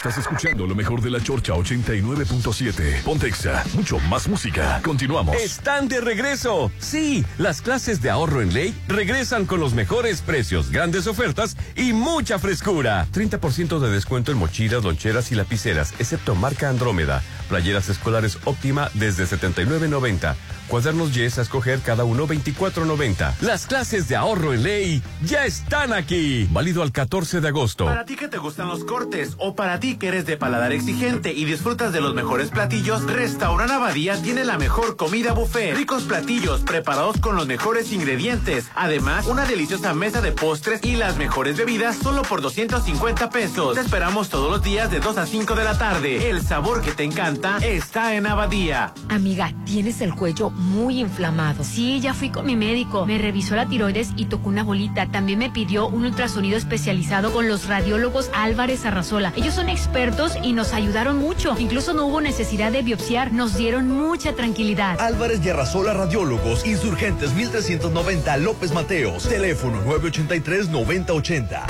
Estás escuchando lo mejor de la Chorcha 89.7. Pontexa, mucho más música. Continuamos. Están de regreso. Sí, las clases de ahorro en ley regresan con los mejores precios, grandes ofertas y mucha frescura. 30% de descuento en mochilas, loncheras y lapiceras, excepto marca Andrómeda. Playeras escolares óptima desde 79.90. Cuadernos Yes a escoger cada uno 24.90. Las clases de ahorro en ley ya están aquí. Válido al 14 de agosto. Para ti que te gustan los cortes o para ti que eres de paladar exigente y disfrutas de los mejores platillos, Restaurant Abadía tiene la mejor comida buffet. Ricos platillos preparados con los mejores ingredientes. Además, una deliciosa mesa de postres y las mejores bebidas solo por 250 pesos. Te esperamos todos los días de 2 a 5 de la tarde. El sabor que te encanta está en Abadía. Amiga, tienes el cuello muy inflamado. Sí, ya fui con mi médico. Me revisó la tiroides y tocó una bolita. También me pidió un ultrasonido especializado con los radiólogos Álvarez Arrasola. Ellos son expertos y nos ayudaron mucho. Incluso no hubo necesidad de biopsiar. Nos dieron mucha tranquilidad. Álvarez y Arrasola Radiólogos, Insurgentes 1390 López Mateos, teléfono 983-9080.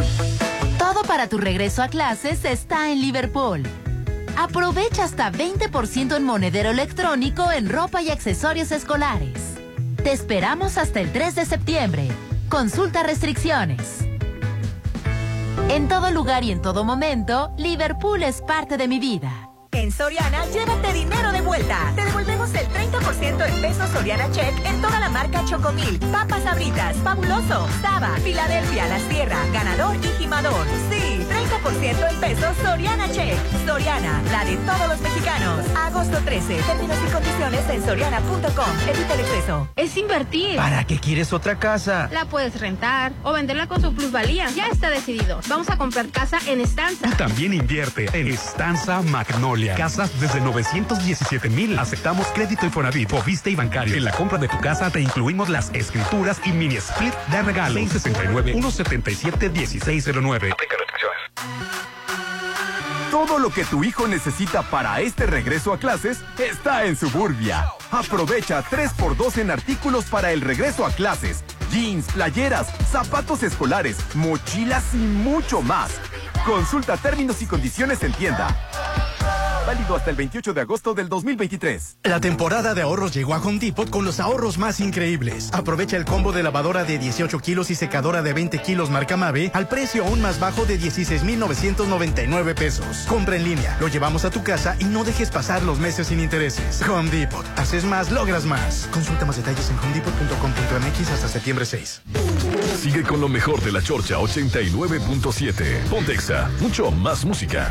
Todo para tu regreso a clases está en Liverpool. Aprovecha hasta 20% en monedero electrónico en ropa y accesorios escolares. Te esperamos hasta el 3 de septiembre. Consulta restricciones. En todo lugar y en todo momento, Liverpool es parte de mi vida. En Soriana, llévate dinero de vuelta. Te devolvemos el 30% en pesos Soriana Check en toda la marca Chocomil, Papas Sabritas, Fabuloso, Saba, Filadelfia, La Sierra, Ganador y Jimador. Sí, 30% en pesos Soriana Check. Soriana, la de todos los mexicanos. Agosto 13. Términos y condiciones en soriana.com. Evita el exceso. Es invertir. ¿Para qué quieres otra casa? La puedes rentar o venderla con su plusvalía. Ya está decidido. Vamos a comprar casa en Estanza. Tú también invierte en Estanza Magnolia. Casas desde 917 mil. Aceptamos crédito Infonavit, Foviste y bancario. En la compra de tu casa te incluimos las escrituras y mini split de regalo. 669-177-1609. Todo lo que tu hijo necesita para este regreso a clases está en Suburbia. Aprovecha 3x2 en artículos para el regreso a clases. Jeans, playeras, zapatos escolares, mochilas y mucho más. Consulta términos y condiciones en tienda. Válido hasta el 28 de agosto del 2023. La temporada de ahorros llegó a Home Depot con los ahorros más increíbles. Aprovecha el combo de lavadora de 18 kilos y secadora de 20 kilos marca Mave al precio aún más bajo de 16,999 pesos. Compra en línea, lo llevamos a tu casa y no dejes pasar los meses sin intereses. Home Depot. Haces más, logras más. Consulta más detalles en homedepot.com.mx hasta septiembre 6. Sigue con lo mejor de la Chorcha 89.7. Pontexa, mucho más música.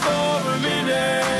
for a minute.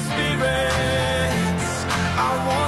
spirits. I want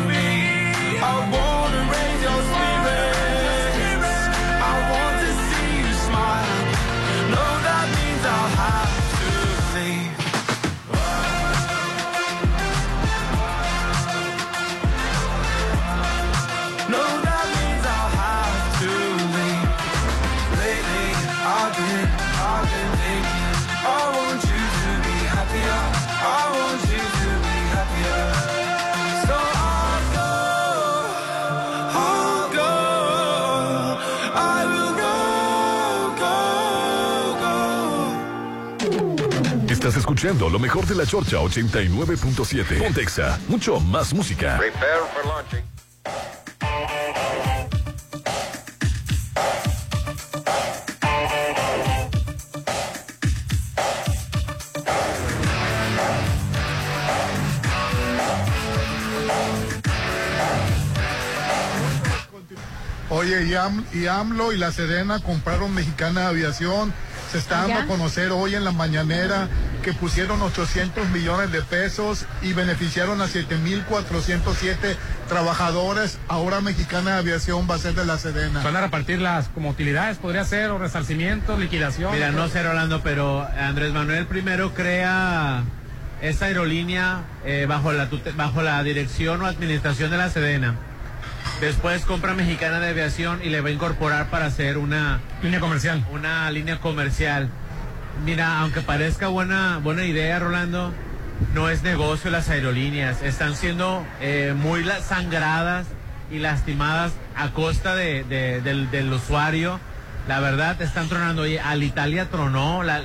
Estás escuchando lo mejor de la Chorcha 89.7. Pontexa, mucho más música. Prepare for launching. Oye, y, Am- y AMLO y la Sedena compraron Mexicana Aviación. Se está dando ¿Ya? a conocer hoy en la mañanera que pusieron 800 millones de pesos y beneficiaron a 7.407 trabajadores. Ahora Mexicana Aviación va a ser de la Sedena. Van a repartirlas como utilidades, podría ser, o resarcimientos, liquidación. Mira, no sé, Rolando, pero Andrés Manuel primero crea esta aerolínea eh, bajo, la tute- bajo la dirección o administración de la Sedena. Después compra Mexicana de Aviación y le va a incorporar para hacer una línea comercial. Una línea comercial. Mira, aunque parezca buena, buena idea, Rolando, no es negocio las aerolíneas. Están siendo eh, muy sangradas y lastimadas a costa de- de- del, usuario. La verdad, están tronando. Oye, Alitalia tronó, la-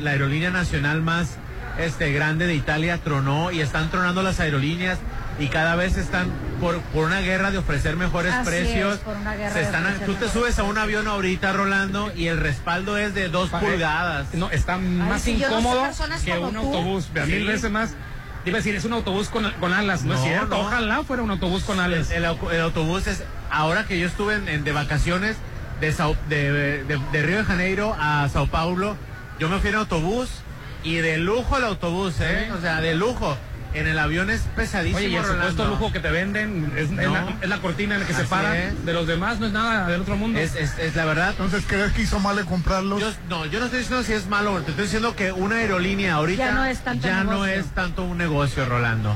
la aerolínea nacional más este, grande de Italia tronó y están tronando las aerolíneas y cada vez están por, por una guerra de ofrecer mejores Así precios. es, por una guerra Se de están, ofrecer tú te mejores subes a un avión ahorita, Rolando, y el respaldo es de dos Pa- pulgadas. No, está más no incómodo que un tú. autobús. Vea, Sí. Mil veces más. Te iba a decir, es un autobús con, con alas. No, es cierto. no. Ojalá fuera un autobús con alas. El, au- el autobús es, ahora que yo estuve en, en- de vacaciones de, Sao- de, de- de Río de Janeiro a Sao Paulo, yo me fui en autobús y de lujo el autobús, ¿eh? O sea, de lujo. En el avión es pesadísimo. Oye, y el Rolando. supuesto lujo que te venden es, la, es la cortina en la que se Así para es. de los demás, no es nada del otro mundo. Es, es- es la verdad. Entonces, ¿crees que hizo mal de comprarlos? Yo, no, yo no estoy diciendo si es malo, te estoy diciendo que una aerolínea ahorita Ya no es tanto ya no es tanto un negocio, Rolando.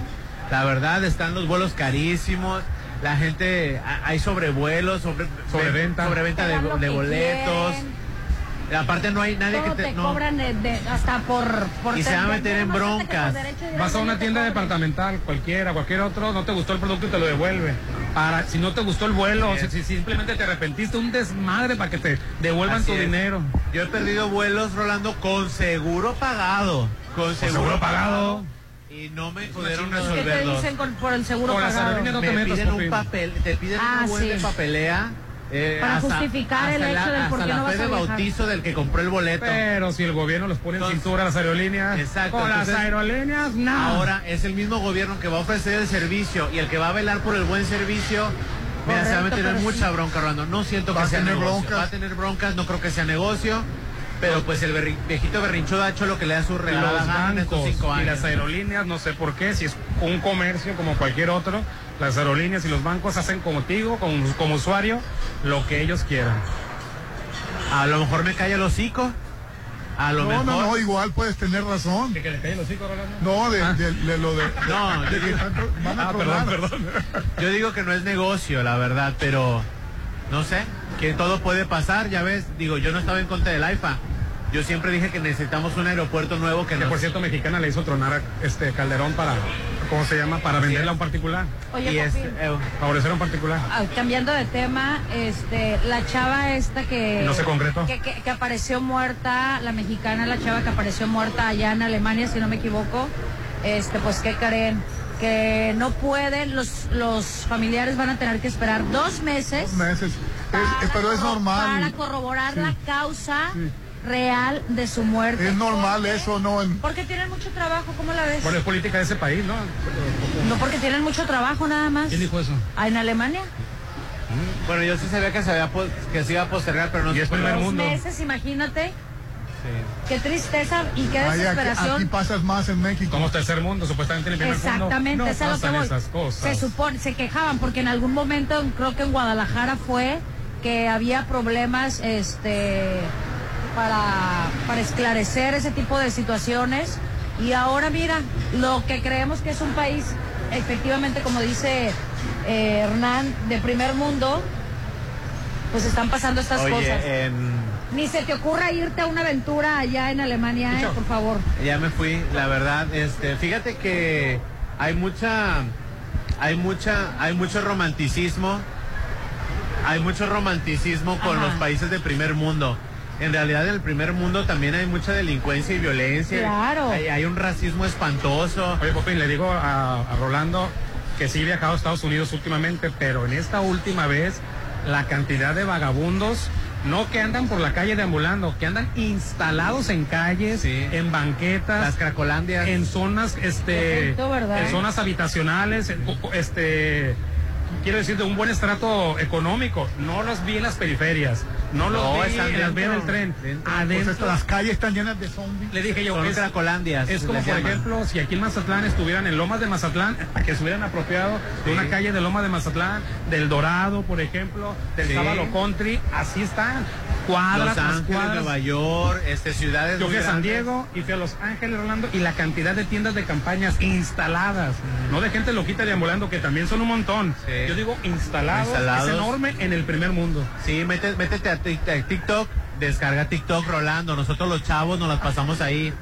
La verdad, están los vuelos carísimos, la gente, ha- hay sobrevuelos, sobre, Sobreventa. sobreventa de, de boletos. Aparte no hay nadie Todo que te, te... no. cobran de- de- hasta por, por Y se va a meter en broncas. de Vas a una tienda departamental, cualquiera, cualquier otro, no te gustó el producto y te lo devuelve. Para, si no te gustó el vuelo, si, si simplemente te arrepentiste, un desmadre para que te devuelvan Así tu es. dinero. Yo he perdido vuelos, Rolando, con seguro pagado. Con seguro, seguro pagado. Y no me pudieron ¿Qué te resolverlos. dicen con- por el seguro pagado? aerolíneas no te me metas, piden un papel, te piden Ah, una buena sí. papelea. Eh, Para justificar el hecho del por qué la no vas a de viajar. bautizo del que compró el boleto. Pero si el gobierno los pone en cintura a las aerolíneas, Exacto, con las aerolíneas, no. Ahora es el mismo gobierno que va a ofrecer el servicio y el que va a velar por el buen servicio. Mira, se va a Correcto, meter en pero mucha sí. bronca, Rolando. No siento Va que sea tener negocio. broncas. Va a tener broncas, no creo que sea negocio. Pero pues el berri- viejito berrinchudo ha hecho lo que le da su regalada los estos cinco y años. las aerolíneas, no sé por qué, si es un comercio como cualquier otro, las aerolíneas y los bancos hacen contigo, como, como usuario, lo que ellos quieran. A lo mejor me calla el hocico. A lo No, mejor. no, no, igual puedes tener razón. ¿Que le cae el hocico, Rolando? No, de, de- de lo de... No, de que están tro- van a Ah, perdón, perdón. Yo digo que no es negocio, la verdad, pero no sé, que todo puede pasar, ya ves. Digo, yo no estaba en contra del AIFA. Yo siempre dije que necesitamos un aeropuerto nuevo que Que nos... por cierto, Mexicana le hizo tronar a este Calderón para, ¿cómo se llama? Para venderla a un particular. Oye, y es, eh, Favorecer a un particular. ah, cambiando de tema, este, la chava esta que... No se concretó. Que, que- que apareció muerta, la mexicana, la chava que apareció muerta allá en Alemania, si no me equivoco, este, pues, ¿qué creen? Que no pueden, los, los familiares van a tener que esperar dos meses. Dos meses. Es- es- pero es normal. Para corroborar Sí. la causa real de su muerte. Es normal Porque- eso, ¿no? Porque tienen mucho trabajo, ¿cómo la ves? Bueno, es política de ese país, ¿no? No porque tienen mucho trabajo nada más. ¿Quién dijo eso? Ah, en Alemania. bueno, yo sí sabía que se, había que se iba a postergar, pero no Y es por primer mundo. meses, imagínate. Qué tristeza y qué Ay, aquí, desesperación. aquí pasas más en México. Somos tercer mundo, supuestamente en el primer mundo. Exactamente, no esas cosas. Se supone, se quejaban porque en algún momento, creo que en Guadalajara fue que había problemas, este, para, para esclarecer ese tipo de situaciones. Y ahora mira, lo que creemos que es un país, efectivamente, como dice eh, Hernán, de primer mundo, pues están pasando estas Oye, cosas. en- Ni se te ocurra irte a una aventura allá en Alemania, eh, por favor. ya me fui, la verdad, este, fíjate que hay mucha, hay mucha, hay mucho romanticismo, hay mucho romanticismo con Ajá. los países de primer mundo. En realidad en el primer mundo también hay mucha delincuencia y violencia. Claro. Hay, hay un racismo espantoso. Oye, Popín, le digo a, a Rolando que sí he viajado a Estados Unidos últimamente, pero en esta última vez la cantidad de vagabundos, no que andan por la calle deambulando, que andan instalados en calles, Sí. en banquetas, Las cracolandias. en zonas, este, en zonas habitacionales, en- este, quiero decir, de un buen estrato económico. No los vi en las periferias, no los No, vi están en las vías del dentro, tren, dentro. Pues adentro. las calles están llenas de zombies. Le dije yo, Son es, cracolandias. es como por llaman. ejemplo, si aquí en Mazatlán estuvieran en Lomas de Mazatlán, que se hubieran apropiado de una calle de Lomas de Mazatlán, del Dorado, por ejemplo, del Sí. Sábalo Country, así están. Cuadra Los tras Ángeles, cuadra. Nueva York, este, ciudades Yo fui a San. Diego y fui a Los Ángeles, Orlando, y la cantidad de tiendas de campañas instaladas, no de gente loquita deambulando, que también son un montón. Yo digo instalados, Instalados. es enorme en el primer mundo. Sí, métete, métete a Tik- a TikTok, descarga TikTok, Rolando. Nosotros los chavos nos las pasamos ahí.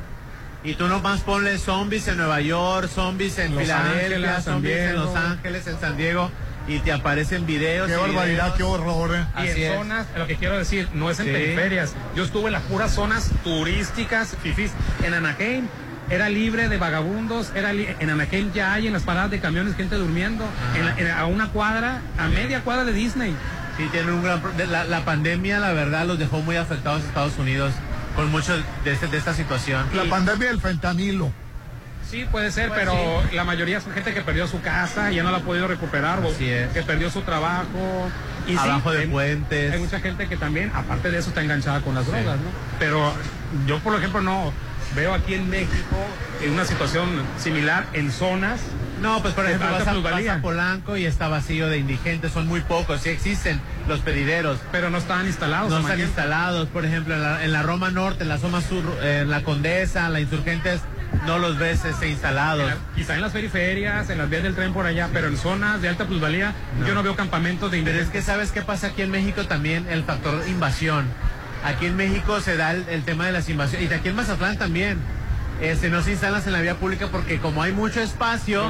Y tú nomás ponle zombies en Nueva York, zombies en Los Filadelfia, Ángeles, zombies en. Los Ángeles, en San Diego. Y te aparecen videos. Qué y barbaridad, videos. qué horror. eh. Y Así en es. zonas, lo que quiero decir, no es en Sí. periferias. Yo estuve en las puras zonas turísticas, fifís. En Anaheim era libre de vagabundos, era li- en Anaheim ya hay en las paradas de camiones gente durmiendo, en la- en- a una cuadra, a media cuadra de Disney. Sí, tienen un gran... La, la pandemia, la verdad, los dejó muy afectados a Estados Unidos con mucho de, este- de esta situación. La pandemia del fentanilo. Sí, puede ser, Pues pero sí. la mayoría son gente que perdió su casa y ya no la ha podido recuperar, o que perdió su trabajo. Y sí, Abajo de hay- puentes. Hay mucha gente que también, aparte de eso, está enganchada con las drogas, ¿no? Pero yo, por ejemplo, no veo aquí en México en una situación similar en zonas. No, pues por ejemplo, vas a, vas a Polanco y está vacío de indigentes, son muy pocos, sí existen los pedideros. Pero no están instalados. No están instalados, por ejemplo, en la, en la Roma Norte, en la zona sur, eh, en la Condesa, en la Insurgentes, no los ves este, instalados. La- quizá en las periferias, en las vías del tren por allá, pero en zonas de alta plusvalía, yo no veo campamentos de Pero es que sabes qué pasa aquí en México también, el factor invasión. Aquí en México se da el, el tema de las invasiones, y aquí en Mazatlán también. Este, no se instalan en la vía pública porque como hay mucho espacio,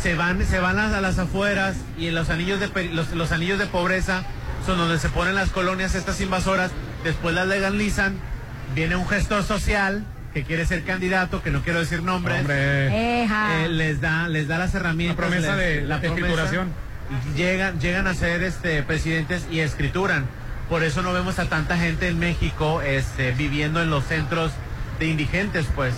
se van, se van a, a las afueras y en los anillos de los, los anillos de pobreza son donde se ponen las colonias estas invasoras, después las legalizan, viene un gestor social que quiere ser candidato, que no quiero decir nombres, eh, les da, les da las herramientas, La promesa les- de- la de promesa, escrituración. y llegan, llegan a ser este presidentes y escrituran. Por eso no vemos a tanta gente en México este, viviendo en los centros de indigentes, pues.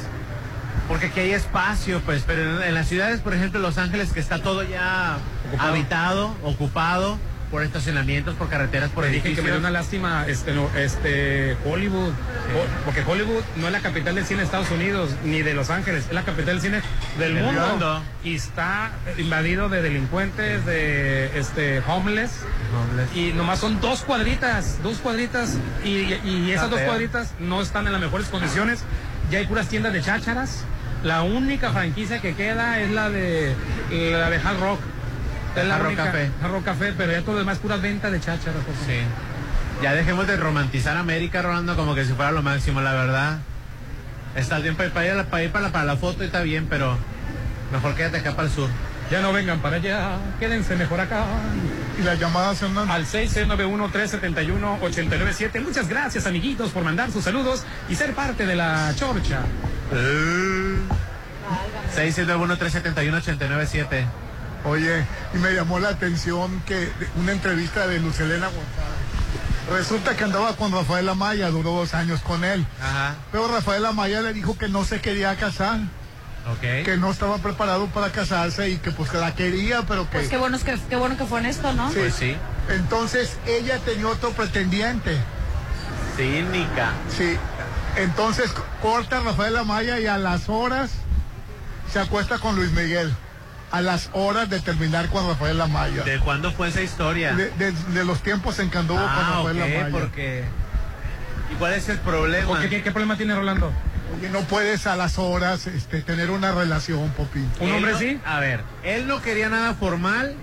Porque aquí hay espacio, pues, pero en, en las ciudades, por ejemplo, Los Ángeles, que está todo ya Ocupado. habitado, ocupado por estacionamientos, por carreteras, por Te dije que me edificios. dio una lástima este, no, este Hollywood, Ho- porque Hollywood no es la capital del cine de Estados Unidos ni de Los Ángeles, es la capital del cine del mundo. mundo. y está invadido de delincuentes, de este homeless Homeless. y nomás son dos cuadritas, dos cuadritas y, y esas dos cuadritas no están en las mejores condiciones. Ya hay puras tiendas de chácharas. La única franquicia que queda es la de la de Hard Rock. Es la Hard Rock única- Café. Café, pero ya todo lo demás es puras ventas de chácharas. Sí. Ya dejemos de romantizar América, Rolando, como que si fuera lo máximo, la verdad. Está bien para, para ir, a la- para, ir para, la, para la foto y está bien, pero mejor quédate acá para el sur. Ya no vengan para allá, quédense mejor acá. Y las llamadas son Al 6691-371-897. Muchas gracias, amiguitos, por mandar sus saludos y ser parte de la chorcha. 691-371-897. Oye, y me llamó la atención que una entrevista de Lucelena González. Resulta que andaba con Rafael Amaya, duró dos años con él. Ajá. Pero Rafael Amaya le dijo que no se quería casar, que no estaba preparado para casarse y que pues que la quería, pero que... Pues qué bueno, es que, qué bueno que fue honesto, ¿no? Sí. Pues sí. Entonces ella tenía otro pretendiente. Cínica. Sí. Entonces corta a Rafael Amaya y a las horas se acuesta con Luis Miguel. A las horas de terminar con Rafael Amaya. ¿De cuándo fue esa historia? De, de- de los tiempos en que anduvo con ah, Rafael ok, Amaya. porque... ¿Y cuál es el problema? ¿Por qué, qué, qué problema tiene Rolando? Oye, no puedes a las horas este, tener una relación, Popín. ¿Un hombre no- sí? A ver, él no quería nada formal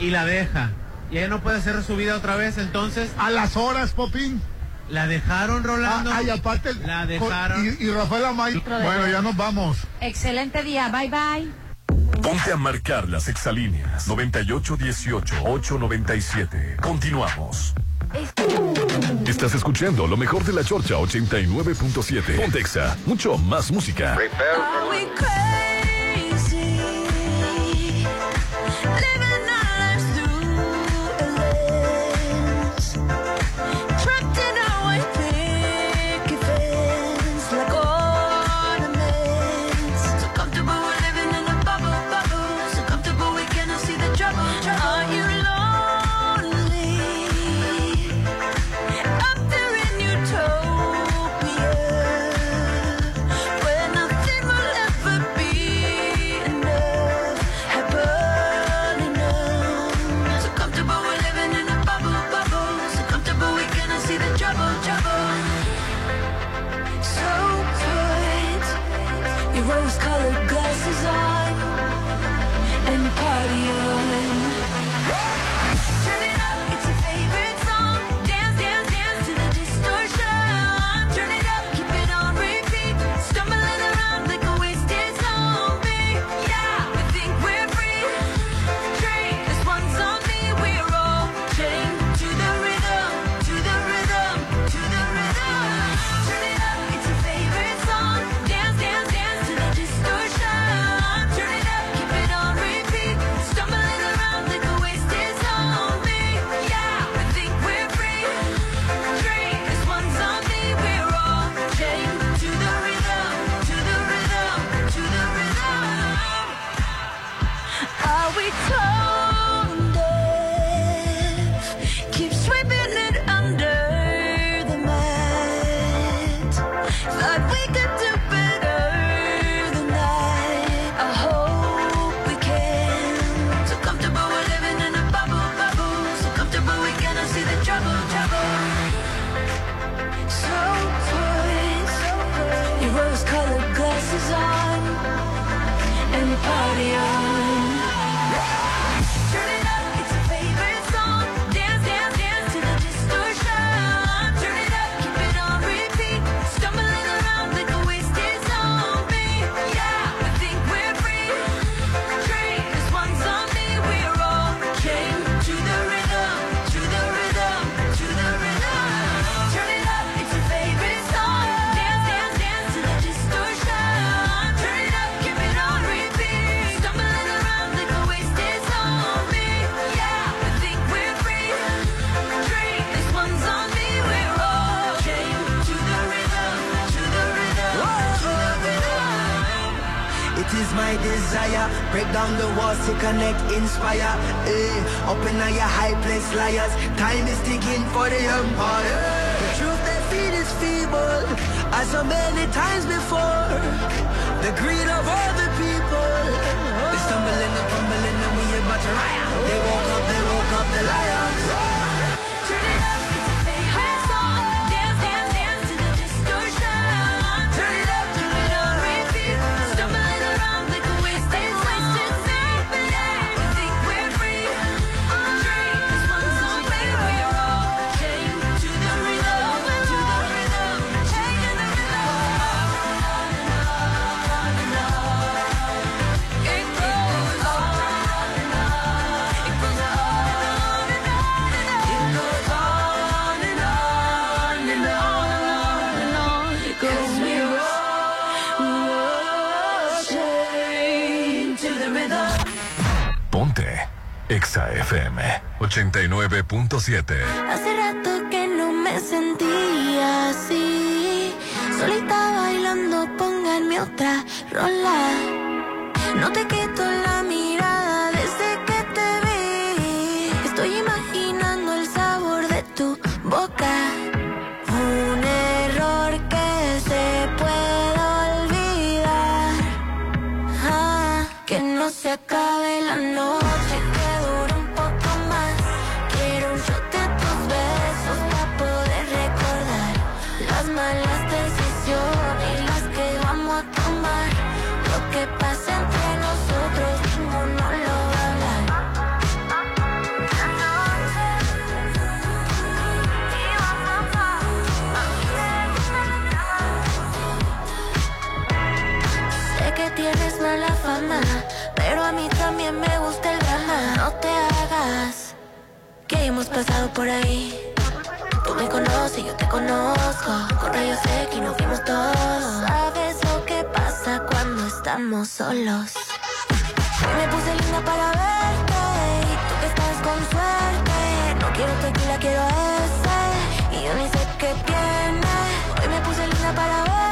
y la deja. Y ella no puede hacer su vida otra vez, entonces A las horas, Popín. la dejaron rolando. Ah, ay, aparte. La dejaron. Y, y Rafael Amaya. Bueno, ya nos vamos. Excelente día, bye bye. Ponte a marcar las exalíneas 9818-897. Continuamos. Estás escuchando lo mejor de la Chorcha 89.7. Pontexa, mucho más música. 107. Hace rato que no me sentí Pero a mí también me gusta el drama. No te hagas que hemos pasado por ahí. Tú me conoces, yo te conozco. Con rayos X nos vimos todos. Sabes lo que pasa cuando estamos solos. Hoy me puse linda para verte y tú que estás con suerte. No quiero tequila, quiero ese y yo ni sé qué tiene. Hoy me puse linda para verte.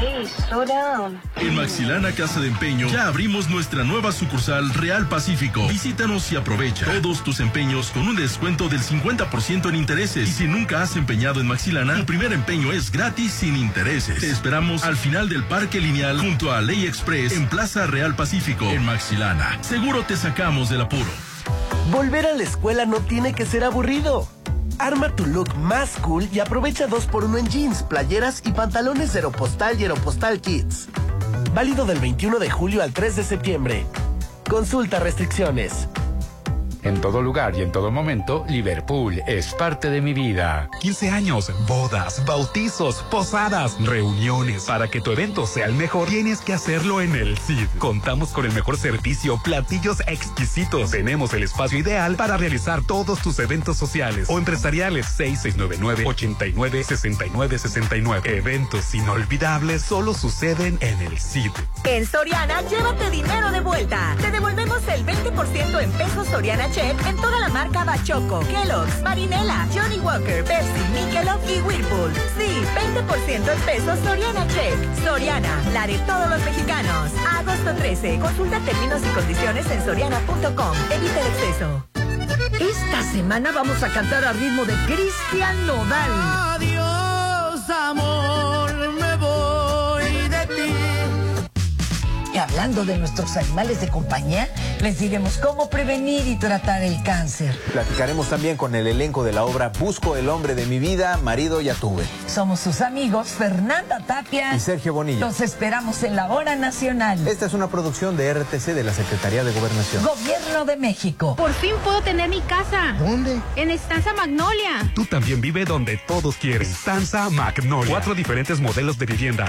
Hey, slow down. En Maxilana Casa de Empeño ya abrimos nuestra nueva sucursal Real Pacífico. Visítanos y aprovecha todos tus empeños con un descuento del 50% en intereses. Y si nunca has empeñado en Maxilana, tu primer empeño es gratis sin intereses. Te esperamos al final del Parque Lineal junto a Ley Express en Plaza Real Pacífico en Maxilana. Seguro te sacamos del apuro. Volver a la escuela no tiene que ser aburrido. Arma tu look más cool y aprovecha 2x1 en jeans, playeras y pantalones de Aeropostal y Aeropostal Kids. Válido del 21 de julio al 3 de septiembre. Consulta restricciones. En todo lugar y en todo momento, Liverpool es parte de mi vida. 15 años, bodas, bautizos, posadas, reuniones. Para que tu evento sea el mejor, tienes que hacerlo en el CID. Contamos con el mejor servicio, platillos exquisitos. Tenemos el espacio ideal para realizar todos tus eventos sociales o empresariales. 6699-896969. Eventos inolvidables solo suceden en el CID. En Soriana, llévate dinero de vuelta. Te devolvemos el 20% en pesos Soriana En toda la marca Bachoco, Kellogg's, Marinela, Johnny Walker, Pepsi, Michelob y Whirlpool. Sí, 20% en pesos Soriana Check. Soriana, la de todos los mexicanos. Agosto 13. Consulta términos y condiciones en soriana.com. Evita el exceso. Esta semana vamos a cantar a ritmo de Cristian Nodal. Adiós, hablando de nuestros animales de compañía, les diremos cómo prevenir y tratar el cáncer. Platicaremos también con el elenco de la obra Busco el hombre de mi vida, marido ya tuve. Somos sus amigos Fernanda Tapia Y Sergio Bonilla. Los esperamos en la hora nacional. Esta es una producción de RTC de la Secretaría de Gobernación. Gobierno de México. Por fin puedo tener mi casa. ¿Dónde? En Estanza Magnolia. Tú también vive donde todos quieren. Stanza Magnolia. Cuatro diferentes modelos de vivienda.